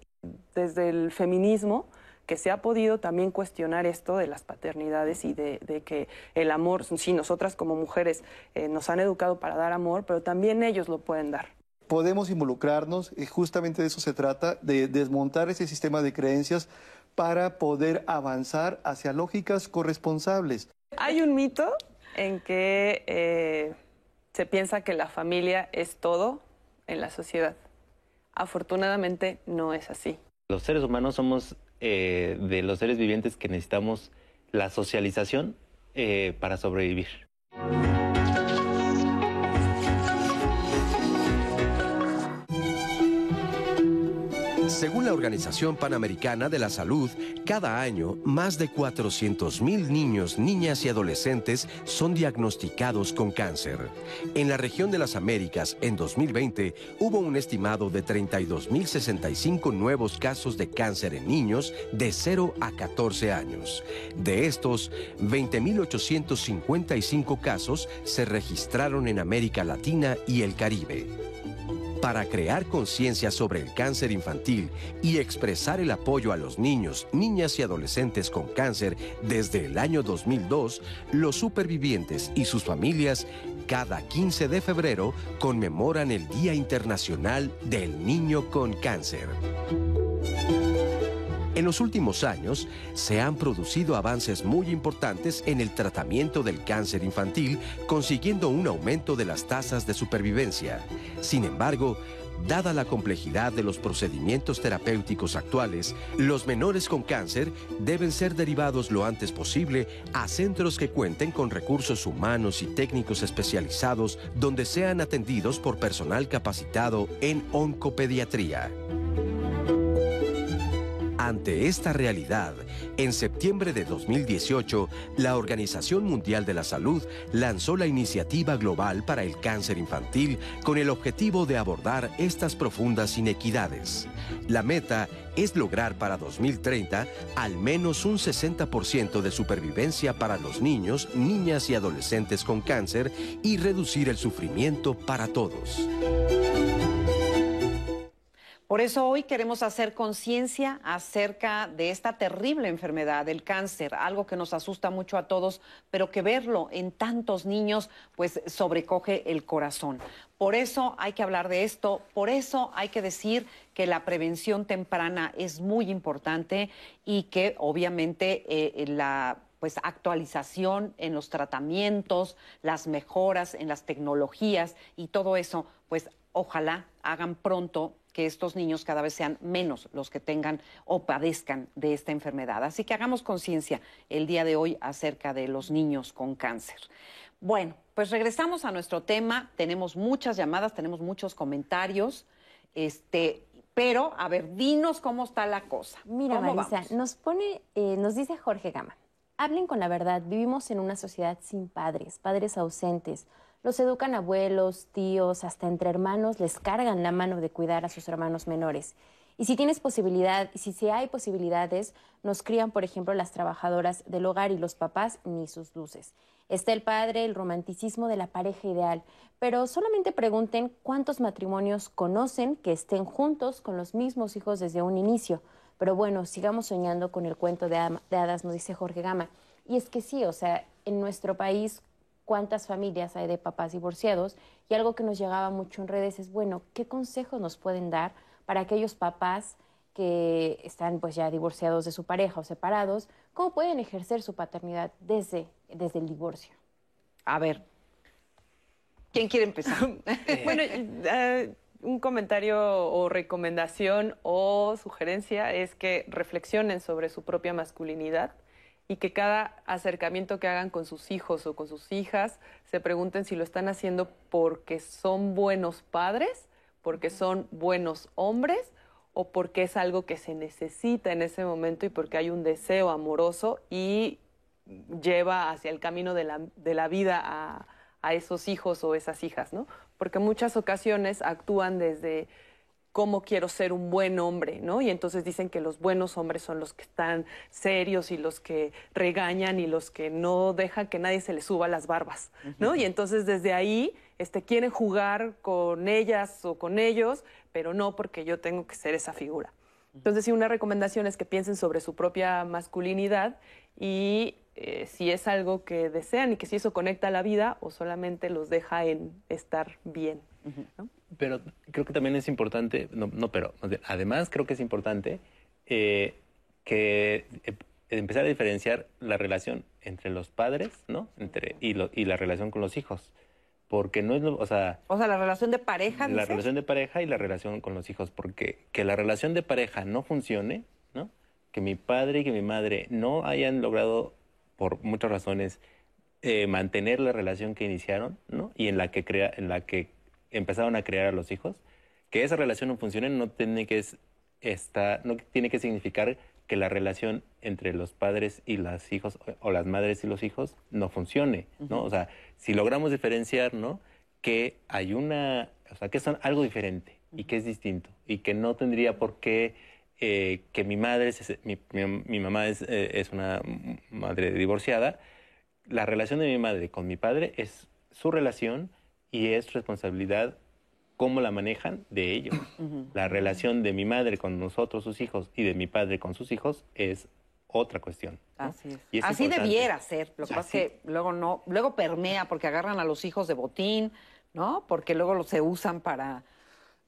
desde el feminismo que se ha podido también cuestionar esto de las paternidades y de, que el amor, sí, nosotras como mujeres eh, nos han educado para dar amor, pero también ellos lo pueden dar.
Podemos involucrarnos, y justamente de eso se trata, de desmontar ese sistema de creencias para poder avanzar hacia lógicas corresponsables.
Hay un mito en que eh, se piensa que la familia es todo en la sociedad. Afortunadamente no es así.
Los seres humanos somos eh, de los seres vivientes que necesitamos la socialización eh, para sobrevivir.
Según la Organización Panamericana de la Salud, cada año más de 400.000 niños, niñas y adolescentes son diagnosticados con cáncer. En la región de las Américas, en 2020, hubo un estimado de 32.065 nuevos casos de cáncer en niños de 0 a 14 años. De estos, 20.855 casos se registraron en América Latina y el Caribe para crear conciencia sobre el cáncer infantil y expresar el apoyo a los niños, niñas y adolescentes con cáncer desde el año 2002, los supervivientes y sus familias cada 15 de febrero conmemoran el Día Internacional del Niño con Cáncer. En los últimos años se han producido avances muy importantes en el tratamiento del cáncer infantil, consiguiendo un aumento de las tasas de supervivencia. Sin embargo, Dada la complejidad de los procedimientos terapéuticos actuales, los menores con cáncer deben ser derivados lo antes posible a centros que cuenten con recursos humanos y técnicos especializados donde sean atendidos por personal capacitado en oncopediatría. Ante esta realidad, en septiembre de 2018, la Organización Mundial de la Salud lanzó la Iniciativa Global para el Cáncer Infantil con el objetivo de abordar estas profundas inequidades. La meta es lograr para 2030 al menos un 60% de supervivencia para los niños, niñas y adolescentes con cáncer y reducir el sufrimiento para todos.
Por eso hoy queremos hacer conciencia acerca de esta terrible enfermedad, el cáncer, algo que nos asusta mucho a todos, pero que verlo en tantos niños pues sobrecoge el corazón. Por eso hay que hablar de esto, por eso hay que decir que la prevención temprana es muy importante y que obviamente eh, la pues actualización en los tratamientos, las mejoras en las tecnologías y todo eso, pues ojalá hagan pronto que estos niños cada vez sean menos los que tengan o padezcan de esta enfermedad. Así que hagamos conciencia el día de hoy acerca de los niños con cáncer. Bueno, pues regresamos a nuestro tema. Tenemos muchas llamadas, tenemos muchos comentarios. Este, pero, a ver, dinos cómo está la cosa.
Mira, Marisa, nos pone, eh, nos dice Jorge Gama, hablen con la verdad, vivimos en una sociedad sin padres, padres ausentes. Los educan abuelos, tíos, hasta entre hermanos les cargan la mano de cuidar a sus hermanos menores. Y si tienes posibilidad, si, si hay posibilidades, nos crían, por ejemplo, las trabajadoras del hogar y los papás ni sus luces. Está el padre, el romanticismo de la pareja ideal, pero solamente pregunten cuántos matrimonios conocen que estén juntos con los mismos hijos desde un inicio. Pero bueno, sigamos soñando con el cuento de, de hadas, nos dice Jorge Gama. Y es que sí, o sea, en nuestro país cuántas familias hay de papás divorciados y algo que nos llegaba mucho en redes es, bueno, ¿qué consejos nos pueden dar para aquellos papás que están pues ya divorciados de su pareja o separados, ¿cómo pueden ejercer su paternidad desde, desde el divorcio?
A ver, ¿quién quiere empezar? <laughs>
bueno, eh, un comentario o recomendación o sugerencia es que reflexionen sobre su propia masculinidad y que cada acercamiento que hagan con sus hijos o con sus hijas se pregunten si lo están haciendo porque son buenos padres, porque son buenos hombres o porque es algo que se necesita en ese momento y porque hay un deseo amoroso y lleva hacia el camino de la, de la vida a, a esos hijos o esas hijas, ¿no? Porque muchas ocasiones actúan desde cómo quiero ser un buen hombre, ¿no? Y entonces dicen que los buenos hombres son los que están serios y los que regañan y los que no dejan que nadie se les suba las barbas, ¿no? Y entonces desde ahí este, quieren jugar con ellas o con ellos, pero no porque yo tengo que ser esa figura. Entonces, sí, una recomendación es que piensen sobre su propia masculinidad y eh, si es algo que desean y que si eso conecta a la vida o solamente los deja en estar bien.
Pero creo que también es importante, no, no pero además creo que es importante eh, que eh, empezar a diferenciar la relación entre los padres, ¿no? Entre, y, y la relación con los hijos porque no es, o sea...
O sea, la relación de pareja.
La relación de pareja y la relación con los hijos, porque que la relación de pareja no funcione, ¿no? Que mi padre y que mi madre no hayan logrado, por muchas razones, eh, mantener la relación que iniciaron, ¿no? Y en la que crea, en la que empezaron a crear a los hijos, que esa relación no funcione no tiene que estar, no tiene que significar que la relación entre los padres y los hijos o las madres y los hijos no funcione, ¿no? O sea, si logramos diferenciar, ¿no? Que hay una, o sea, que son algo diferente y que es distinto y que no tendría por qué eh, que mi madre, es, mi, mi, mamá es, eh, es una madre divorciada, la relación de mi madre con mi padre es su relación y es responsabilidad cómo la manejan de ellos. La relación de mi madre con nosotros, sus hijos, y de mi padre con sus hijos es otra cuestión.
Así es. Así debiera ser. Lo que pasa es que luego no, luego permea porque agarran a los hijos de botín, ¿no? Porque luego se usan para.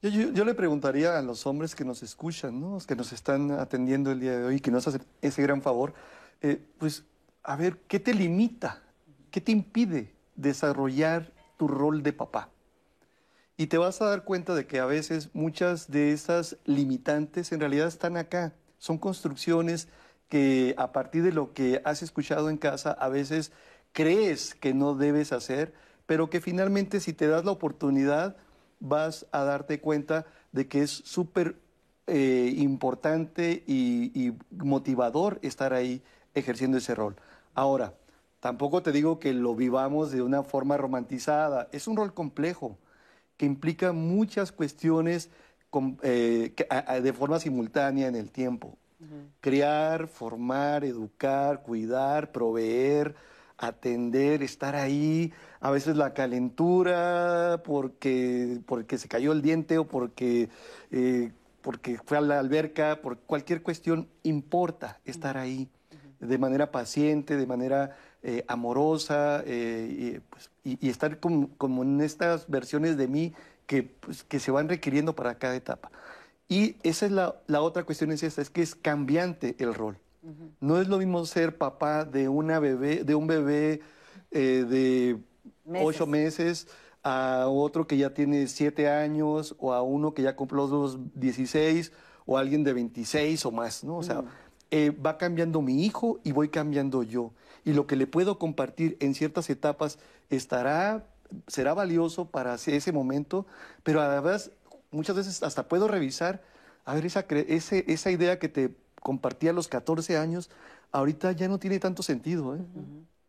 Yo, le preguntaría a los hombres que nos escuchan, ¿no? Los que nos están atendiendo el día de hoy, que nos hacen ese gran favor, eh, pues, a ver, ¿qué te limita? ¿Qué te impide desarrollar tu rol de papá? Y te vas a dar cuenta de que a veces muchas de esas limitantes en realidad están acá. Son construcciones que a partir de lo que has escuchado en casa a veces crees que no debes hacer, pero que finalmente si te das la oportunidad vas a darte cuenta de que es súper eh, importante y, y motivador estar ahí ejerciendo ese rol. Ahora, tampoco te digo que lo vivamos de una forma romantizada, es un rol complejo que implica muchas cuestiones eh, de forma simultánea en el tiempo. Crear, formar, educar, cuidar, proveer, atender, estar ahí, a veces la calentura porque, porque se cayó el diente o porque, eh, porque fue a la alberca, por cualquier cuestión, importa estar ahí de manera paciente, de manera eh, amorosa eh, pues, y, estar como, en estas versiones de mí que, pues, que se van requiriendo para cada etapa. Y esa es la, la, otra cuestión, es esta, es que es cambiante el rol. No es lo mismo ser papá de, una bebé, de un bebé eh, de ocho meses a otro que ya tiene siete años o a uno que ya cumplió los 16 o a alguien de 26 o más, ¿no? O sea, va cambiando mi hijo y voy cambiando yo y lo que le puedo compartir en ciertas etapas estará, será valioso para ese momento, pero además muchas veces hasta puedo revisar, a ver, esa, esa idea que te compartí a los 14 años, ahorita ya no tiene tanto sentido. ¿eh?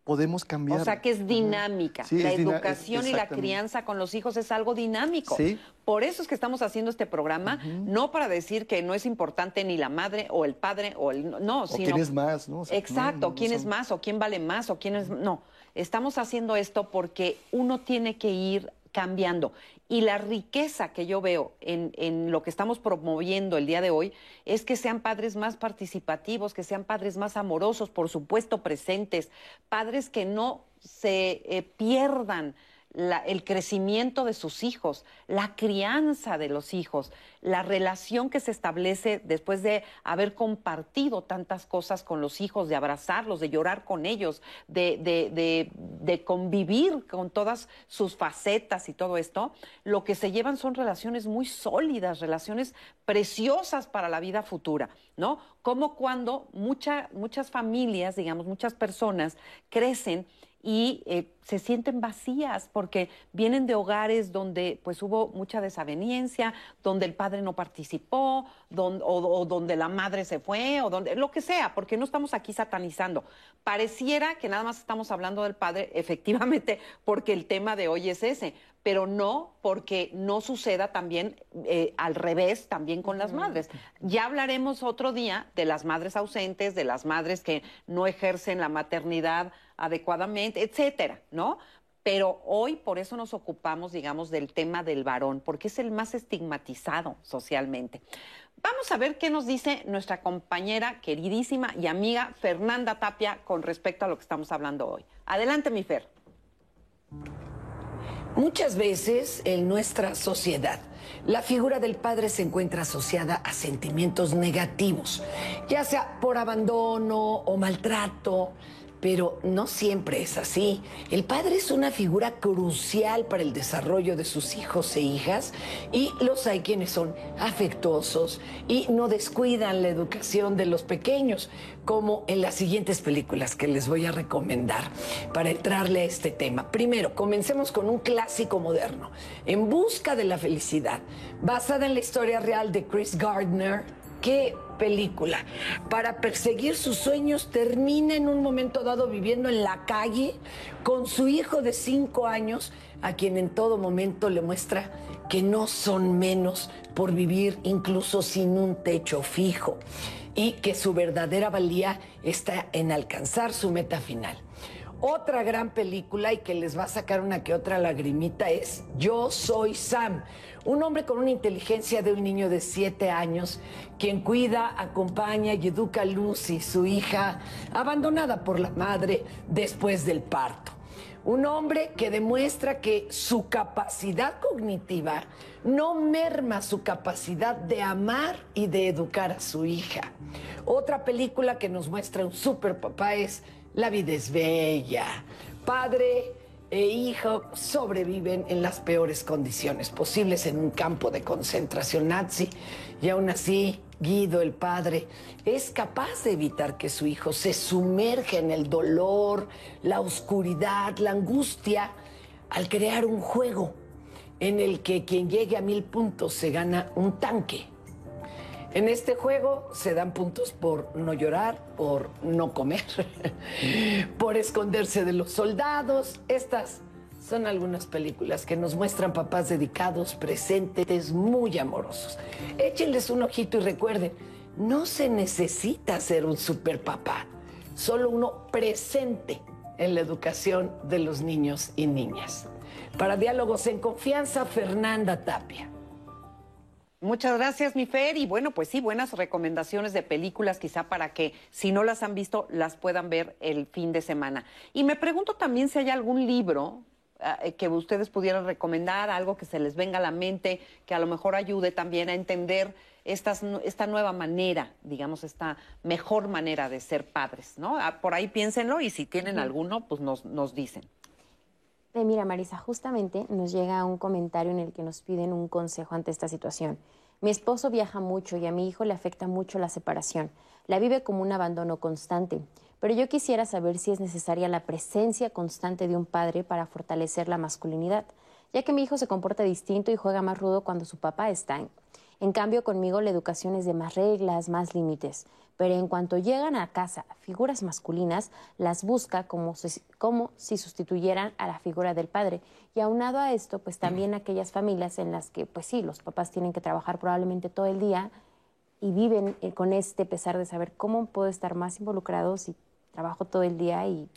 Podemos cambiar.
O sea que es dinámica. la educación y la crianza con los hijos es algo dinámico. Por eso es que estamos haciendo este programa, no para decir que no es importante ni la madre o el padre o el no,
o quién es más, ¿no?
exacto, quién es más o quién vale más o quién es no. Estamos haciendo esto porque uno tiene que ir cambiando. Y la riqueza que yo veo en, lo que estamos promoviendo el día de hoy es que sean padres más participativos, que sean padres más amorosos, por supuesto presentes, padres que no se eh, pierdan el crecimiento de sus hijos, la crianza de los hijos, la relación que se establece después de haber compartido tantas cosas con los hijos, de abrazarlos, de llorar con ellos, de, de, de, convivir con todas sus facetas y todo esto, lo que se llevan son relaciones muy sólidas, relaciones preciosas para la vida futura, ¿no? Como cuando muchas familias, digamos, muchas personas crecen y eh, se sienten vacías porque vienen de hogares donde pues hubo mucha desaveniencia, donde el padre no participó, o, donde la madre se fue, o donde lo que sea, porque no estamos aquí satanizando. Pareciera que nada más estamos hablando del padre, <laughs> efectivamente, porque el tema de hoy es ese, pero no porque no suceda también eh, al revés, también con las madres. Ya hablaremos otro día de las madres ausentes, de las madres que no ejercen la maternidad adecuadamente, etcétera, ¿no? Pero hoy por eso nos ocupamos, digamos, del tema del varón, porque es el más estigmatizado socialmente. Vamos a ver qué nos dice nuestra compañera queridísima y amiga Fernanda Tapia con respecto a lo que estamos hablando hoy. Adelante, mi Fer.
Muchas veces en nuestra sociedad la figura del padre se encuentra asociada a sentimientos negativos, ya sea por abandono o maltrato, pero no siempre es así. El padre es una figura crucial para el desarrollo de sus hijos e hijas y los hay quienes son afectuosos y no descuidan la educación de los pequeños, como en las siguientes películas que les voy a recomendar para entrarle a este tema. Primero, comencemos con un clásico moderno, En Busca de la Felicidad, basada en la historia real de Chris Gardner. Que película. Para perseguir sus sueños termina en un momento dado viviendo en la calle con su hijo de cinco años, a quien en todo momento le muestra que no son menos por vivir incluso sin un techo fijo y que su verdadera valía está en alcanzar su meta final. Otra gran película y que les va a sacar una que otra lagrimita es Yo soy Sam, un hombre con una inteligencia de un niño de siete años, quien cuida, acompaña y educa a Lucy, su hija, abandonada por la madre después del parto. Un hombre que demuestra que su capacidad cognitiva no merma su capacidad de amar y de educar a su hija. Otra película que nos muestra un super papá es La vida es bella. Padre e hijo sobreviven en las peores condiciones posibles en un campo de concentración nazi y aún así Guido, el padre, es capaz de evitar que su hijo se sumerja en el dolor, la oscuridad, la angustia, al crear un juego en el que quien llegue a mil puntos se gana un tanque en este juego se dan puntos por no llorar, por no comer, <laughs> por esconderse de los soldados. Estas son algunas películas que nos muestran papás dedicados, presentes, muy amorosos. Échenles un ojito y recuerden, no se necesita ser un super papá, solo uno presente en la educación de los niños y niñas. Para Diálogos en Confianza, Fernanda Tapia.
Muchas gracias, mi Fer. Y bueno, pues sí, buenas recomendaciones de películas, quizá para que si no las han visto, las puedan ver el fin de semana. Y me pregunto también si hay algún libro ah, eh, que ustedes pudieran recomendar, algo que se les venga a la mente, que a lo mejor ayude también a entender estas, esta nueva manera, digamos, esta mejor manera de ser padres, ¿no? Ah, por ahí piénsenlo y si tienen alguno, pues nos, nos dicen.
Eh, mira, Marisa, justamente nos llega un comentario en el que nos piden un consejo ante esta situación. Mi esposo viaja mucho y a mi hijo le afecta mucho la separación. La vive como un abandono constante. Pero yo quisiera saber si es necesaria la presencia constante de un padre para fortalecer la masculinidad, ya que mi hijo se comporta distinto y juega más rudo cuando su papá está. En, en cambio, conmigo la educación es de más reglas, más límites pero en cuanto llegan a casa figuras masculinas, las busca como si, como si sustituyeran a la figura del padre. Y aunado a esto, pues también aquellas familias en las que, pues sí, los papás tienen que trabajar probablemente todo el día y viven eh, con este pesar de saber cómo puedo estar más involucrado si trabajo todo el día y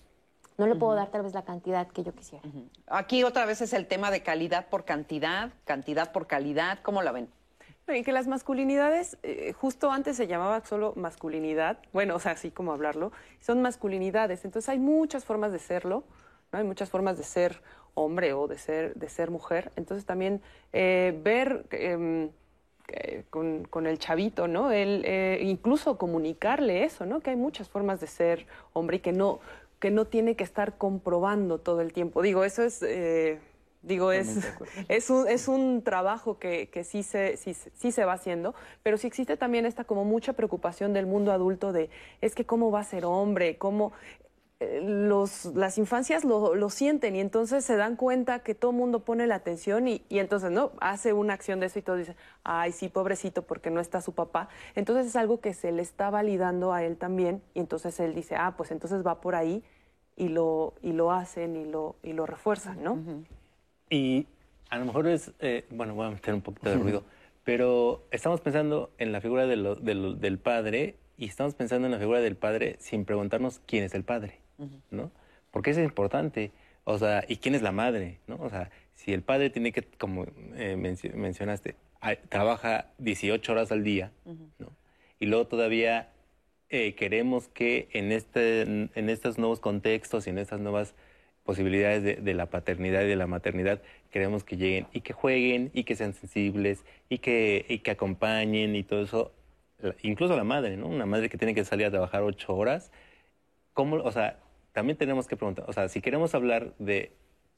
no le puedo dar tal vez la cantidad que yo quisiera.
Aquí otra vez es el tema de calidad por cantidad, cantidad por calidad, ¿cómo la ven?
Y que las masculinidades, eh, justo antes se llamaba solo masculinidad, bueno, o sea, así como hablarlo, son masculinidades. Entonces hay muchas formas de serlo, ¿no? Hay muchas formas de ser hombre o de ser, de ser mujer. Entonces también eh, ver em, eh, con, con, el chavito, ¿no? Incluso comunicarle eso, ¿no? Que hay muchas formas de ser hombre y que no, que no tiene que estar comprobando todo el tiempo. Digo, eso es... Digo, es, <laughs> es, un, es un trabajo que, que sí, se, sí, sí, se va haciendo, pero sí existe también esta como mucha preocupación del mundo adulto de, es que cómo va a ser hombre, cómo eh, los, las infancias lo, lo, sienten y entonces se dan cuenta que todo el mundo pone la atención y, y, entonces no hace una acción de eso y todos dicen, ay sí, pobrecito, porque no está su papá. Entonces es algo que se le está validando a él también y entonces él dice, ah, pues entonces va por ahí y lo, y lo hacen y lo, y lo refuerzan, ¿no?
Y a lo mejor es, eh, bueno, voy a meter un poquito de ruido, pero estamos pensando en la figura de lo, de lo, del padre y estamos pensando en la figura del padre sin preguntarnos quién es el padre, ¿no? Porque eso es importante. O sea, ¿y quién es la madre? ¿no? O sea, si el padre tiene que, como eh, mencionaste, trabaja 18 horas al día, ¿no? Y luego todavía eh, queremos que en, este, en estos nuevos contextos y en estas nuevas posibilidades de, de, la paternidad y de la maternidad, queremos que lleguen y que jueguen y que sean sensibles y que, y que acompañen y todo eso. Incluso la madre, ¿no? Una madre que tiene que salir a trabajar ocho horas. ¿Cómo, o sea, también tenemos que preguntar, o sea, si queremos hablar de,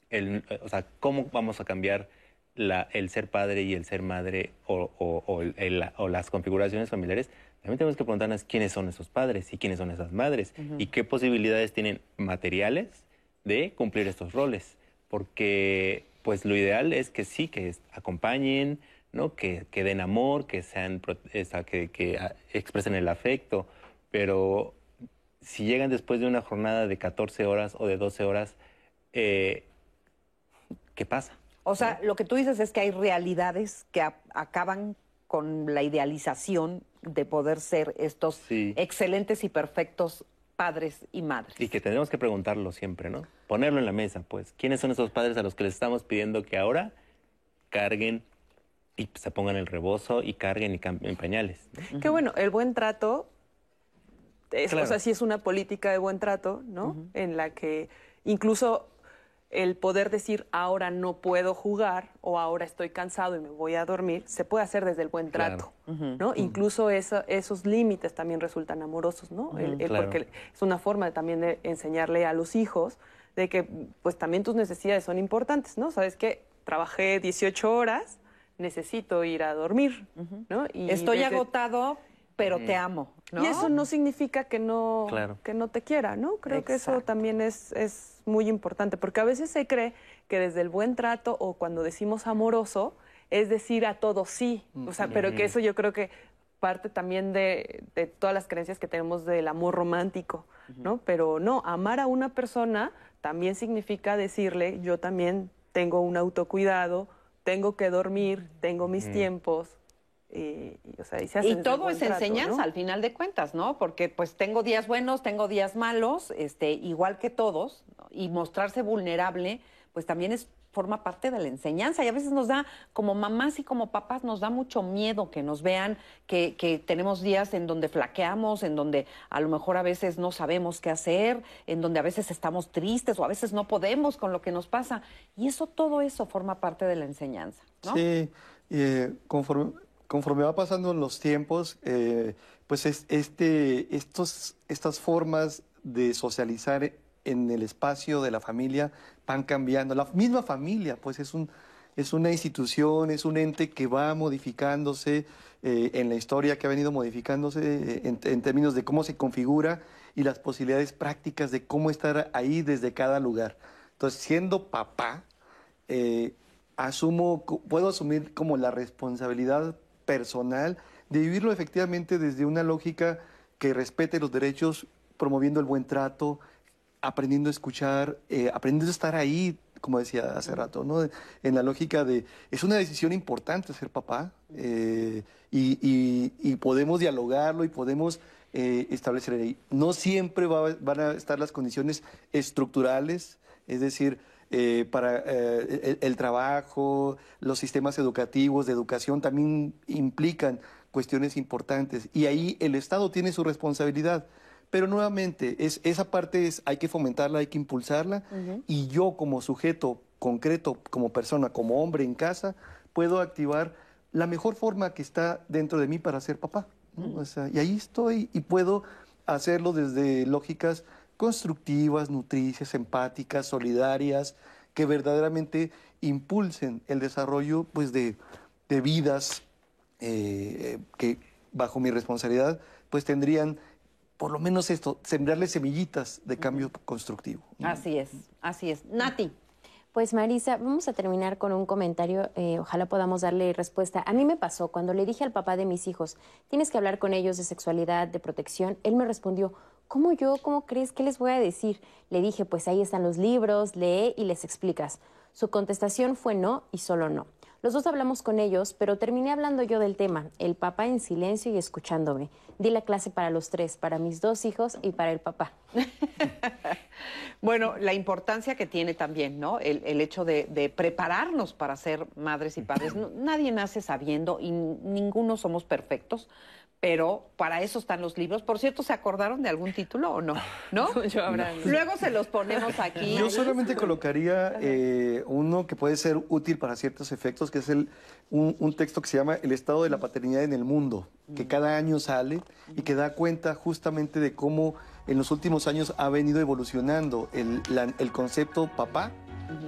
el, o sea, cómo vamos a cambiar la, el ser padre y el ser madre o, o, o, el, o, las configuraciones familiares, también tenemos que preguntarnos quiénes son esos padres y quiénes son esas madres uh -huh. y qué posibilidades tienen materiales de cumplir estos roles, porque pues lo ideal es que sí, que acompañen, ¿no? que, que den amor, que, sean, que, que expresen el afecto, pero si llegan después de una jornada de 14 horas o de 12 horas, eh, ¿qué pasa?
O sea, lo que tú dices es que hay realidades que acaban con la idealización de poder ser estos sí. excelentes y perfectos padres y madres.
Y que tenemos que preguntarlo siempre, ¿no? Ponerlo en la mesa, pues. ¿Quiénes son esos padres a los que les estamos pidiendo que ahora carguen y se pongan el rebozo y carguen y cambien pañales?
¿no? Qué bueno, el buen trato, es, claro. o sea, sí es una política de buen trato, ¿no? Uh -huh. En la que incluso el poder decir ahora no puedo jugar o ahora estoy cansado y me voy a dormir, se puede hacer desde el buen trato, claro. uh -huh. ¿no? Uh -huh. Incluso eso, esos límites también resultan amorosos, ¿no? Uh -huh, el, el, claro. Porque es una forma de, también de enseñarle a los hijos de que pues también tus necesidades son importantes, ¿no? Sabes que trabajé 18 horas, necesito ir a dormir, ¿no?
Y estoy desde... agotado, pero te amo. ¿no?
Y eso no significa que no, claro. que no te quiera, ¿no? Creo Exacto. que eso también es, es muy importante, porque a veces se cree que desde el buen trato o cuando decimos amoroso, es decir a todo sí, o sea, pero que eso yo creo que parte también de, de todas las creencias que tenemos del amor romántico, ¿no? Pero no, amar a una persona también significa decirle, yo también tengo un autocuidado, tengo que dormir, tengo mis tiempos, y, y, o sea, y,
y todo es trato, enseñanza ¿no? al final de cuentas, ¿no? Porque pues tengo días buenos, tengo días malos, este, igual que todos, ¿no? y mostrarse vulnerable, pues también es forma parte de la enseñanza y a veces nos da, como mamás y como papás, nos da mucho miedo que nos vean, que, que, tenemos días en donde flaqueamos, en donde a lo mejor a veces no sabemos qué hacer, en donde a veces estamos tristes o a veces no podemos con lo que nos pasa. Y eso, todo eso forma parte de la enseñanza, ¿no?
Sí, eh, conforme conforme va pasando los tiempos, eh, pues es, este, estos, estas formas de socializar en el espacio de la familia van cambiando. La misma familia, pues es, un, es una institución, es un ente que va modificándose eh, en la historia, que ha venido modificándose eh, en, términos de cómo se configura y las posibilidades prácticas de cómo estar ahí desde cada lugar. Entonces, siendo papá, asumo, puedo asumir como la responsabilidad personal, de vivirlo efectivamente desde una lógica que respete los derechos, promoviendo el buen trato, aprendiendo a escuchar, eh, aprendiendo a estar ahí, como decía hace rato, ¿no? En la lógica de, es una decisión importante ser papá eh, y, y, y, podemos dialogarlo y podemos eh, establecer ahí. No siempre va, van a estar las condiciones estructurales, es decir, eh, para eh, el, el, trabajo, los sistemas educativos, de educación, también implican cuestiones importantes. Y ahí el Estado tiene su responsabilidad. Pero nuevamente, es, esa parte es, hay que fomentarla, hay que impulsarla. Uh -huh. Y yo como sujeto concreto como persona, como hombre en casa, puedo activar la mejor forma que está dentro de mí para ser papá. O sea, y ahí estoy y puedo hacerlo desde lógicas constructivas, nutricias, empáticas, solidarias, que verdaderamente impulsen el desarrollo pues, de, de vidas eh, que bajo mi responsabilidad pues tendrían por lo menos esto, sembrarle semillitas de cambio constructivo.
Así es, así es. Nati.
Pues Marisa, vamos a terminar con un comentario, eh, ojalá podamos darle respuesta. A mí me pasó cuando le dije al papá de mis hijos, tienes que hablar con ellos de sexualidad, de protección, él me respondió, ¿cómo yo? ¿Cómo crees? ¿Qué les voy a decir? Le dije, pues ahí están los libros, lee y les explicas. Su contestación fue no y solo no. Los dos hablamos con ellos, pero terminé hablando yo del tema, el papá en silencio y escuchándome. Di la clase para los tres, para mis dos hijos y para el papá. <laughs>
bueno, la importancia que tiene también, ¿no? El, hecho de, prepararnos para ser madres y padres. nadie nace sabiendo y ninguno somos perfectos pero para eso están los libros. Por cierto, ¿se acordaron de algún título o no? <laughs> ¿No? Luego se los ponemos aquí.
Yo solamente colocaría eh, uno que puede ser útil para ciertos efectos, que es el, un, texto que se llama El estado de la paternidad en el mundo, que cada año sale y que da cuenta justamente de cómo en los últimos años ha venido evolucionando el, el concepto papá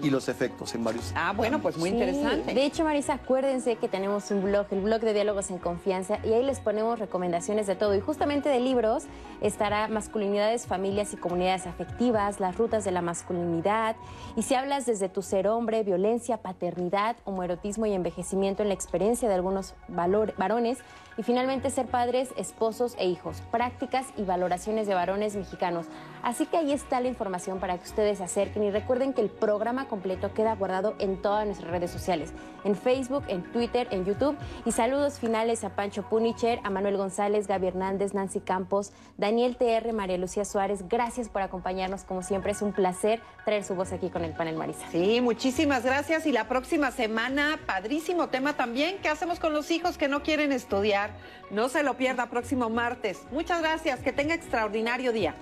y los efectos en varios.
Ah, bueno, pues muy interesante.
De hecho, Marisa, acuérdense que tenemos un blog, el blog de Diálogos en Confianza, y ahí les ponemos recomendaciones de todo. Y justamente de libros estará Masculinidades, Familias y Comunidades Afectivas, Las Rutas de la Masculinidad. Y si hablas desde tu ser hombre, violencia, paternidad, homoerotismo y envejecimiento en la experiencia de algunos varones, y finalmente ser padres, esposos e hijos, prácticas y valoraciones de varones mexicanos. Así que ahí está la información para que ustedes se acerquen y recuerden que el programa completo queda guardado en todas nuestras redes sociales, en Facebook, en Twitter, en YouTube. Y saludos finales a Pancho Punicher, a Manuel González, Gaby Hernández, Nancy Campos, Daniel TR, María Lucía Suárez. Gracias por acompañarnos, como siempre es un placer traer su voz aquí con el panel Marisa.
Sí, muchísimas gracias y la próxima semana, padrísimo tema también, ¿qué hacemos con los hijos que no quieren estudiar? No se lo pierda próximo martes. Muchas gracias. Que tenga extraordinario día.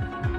Thank you.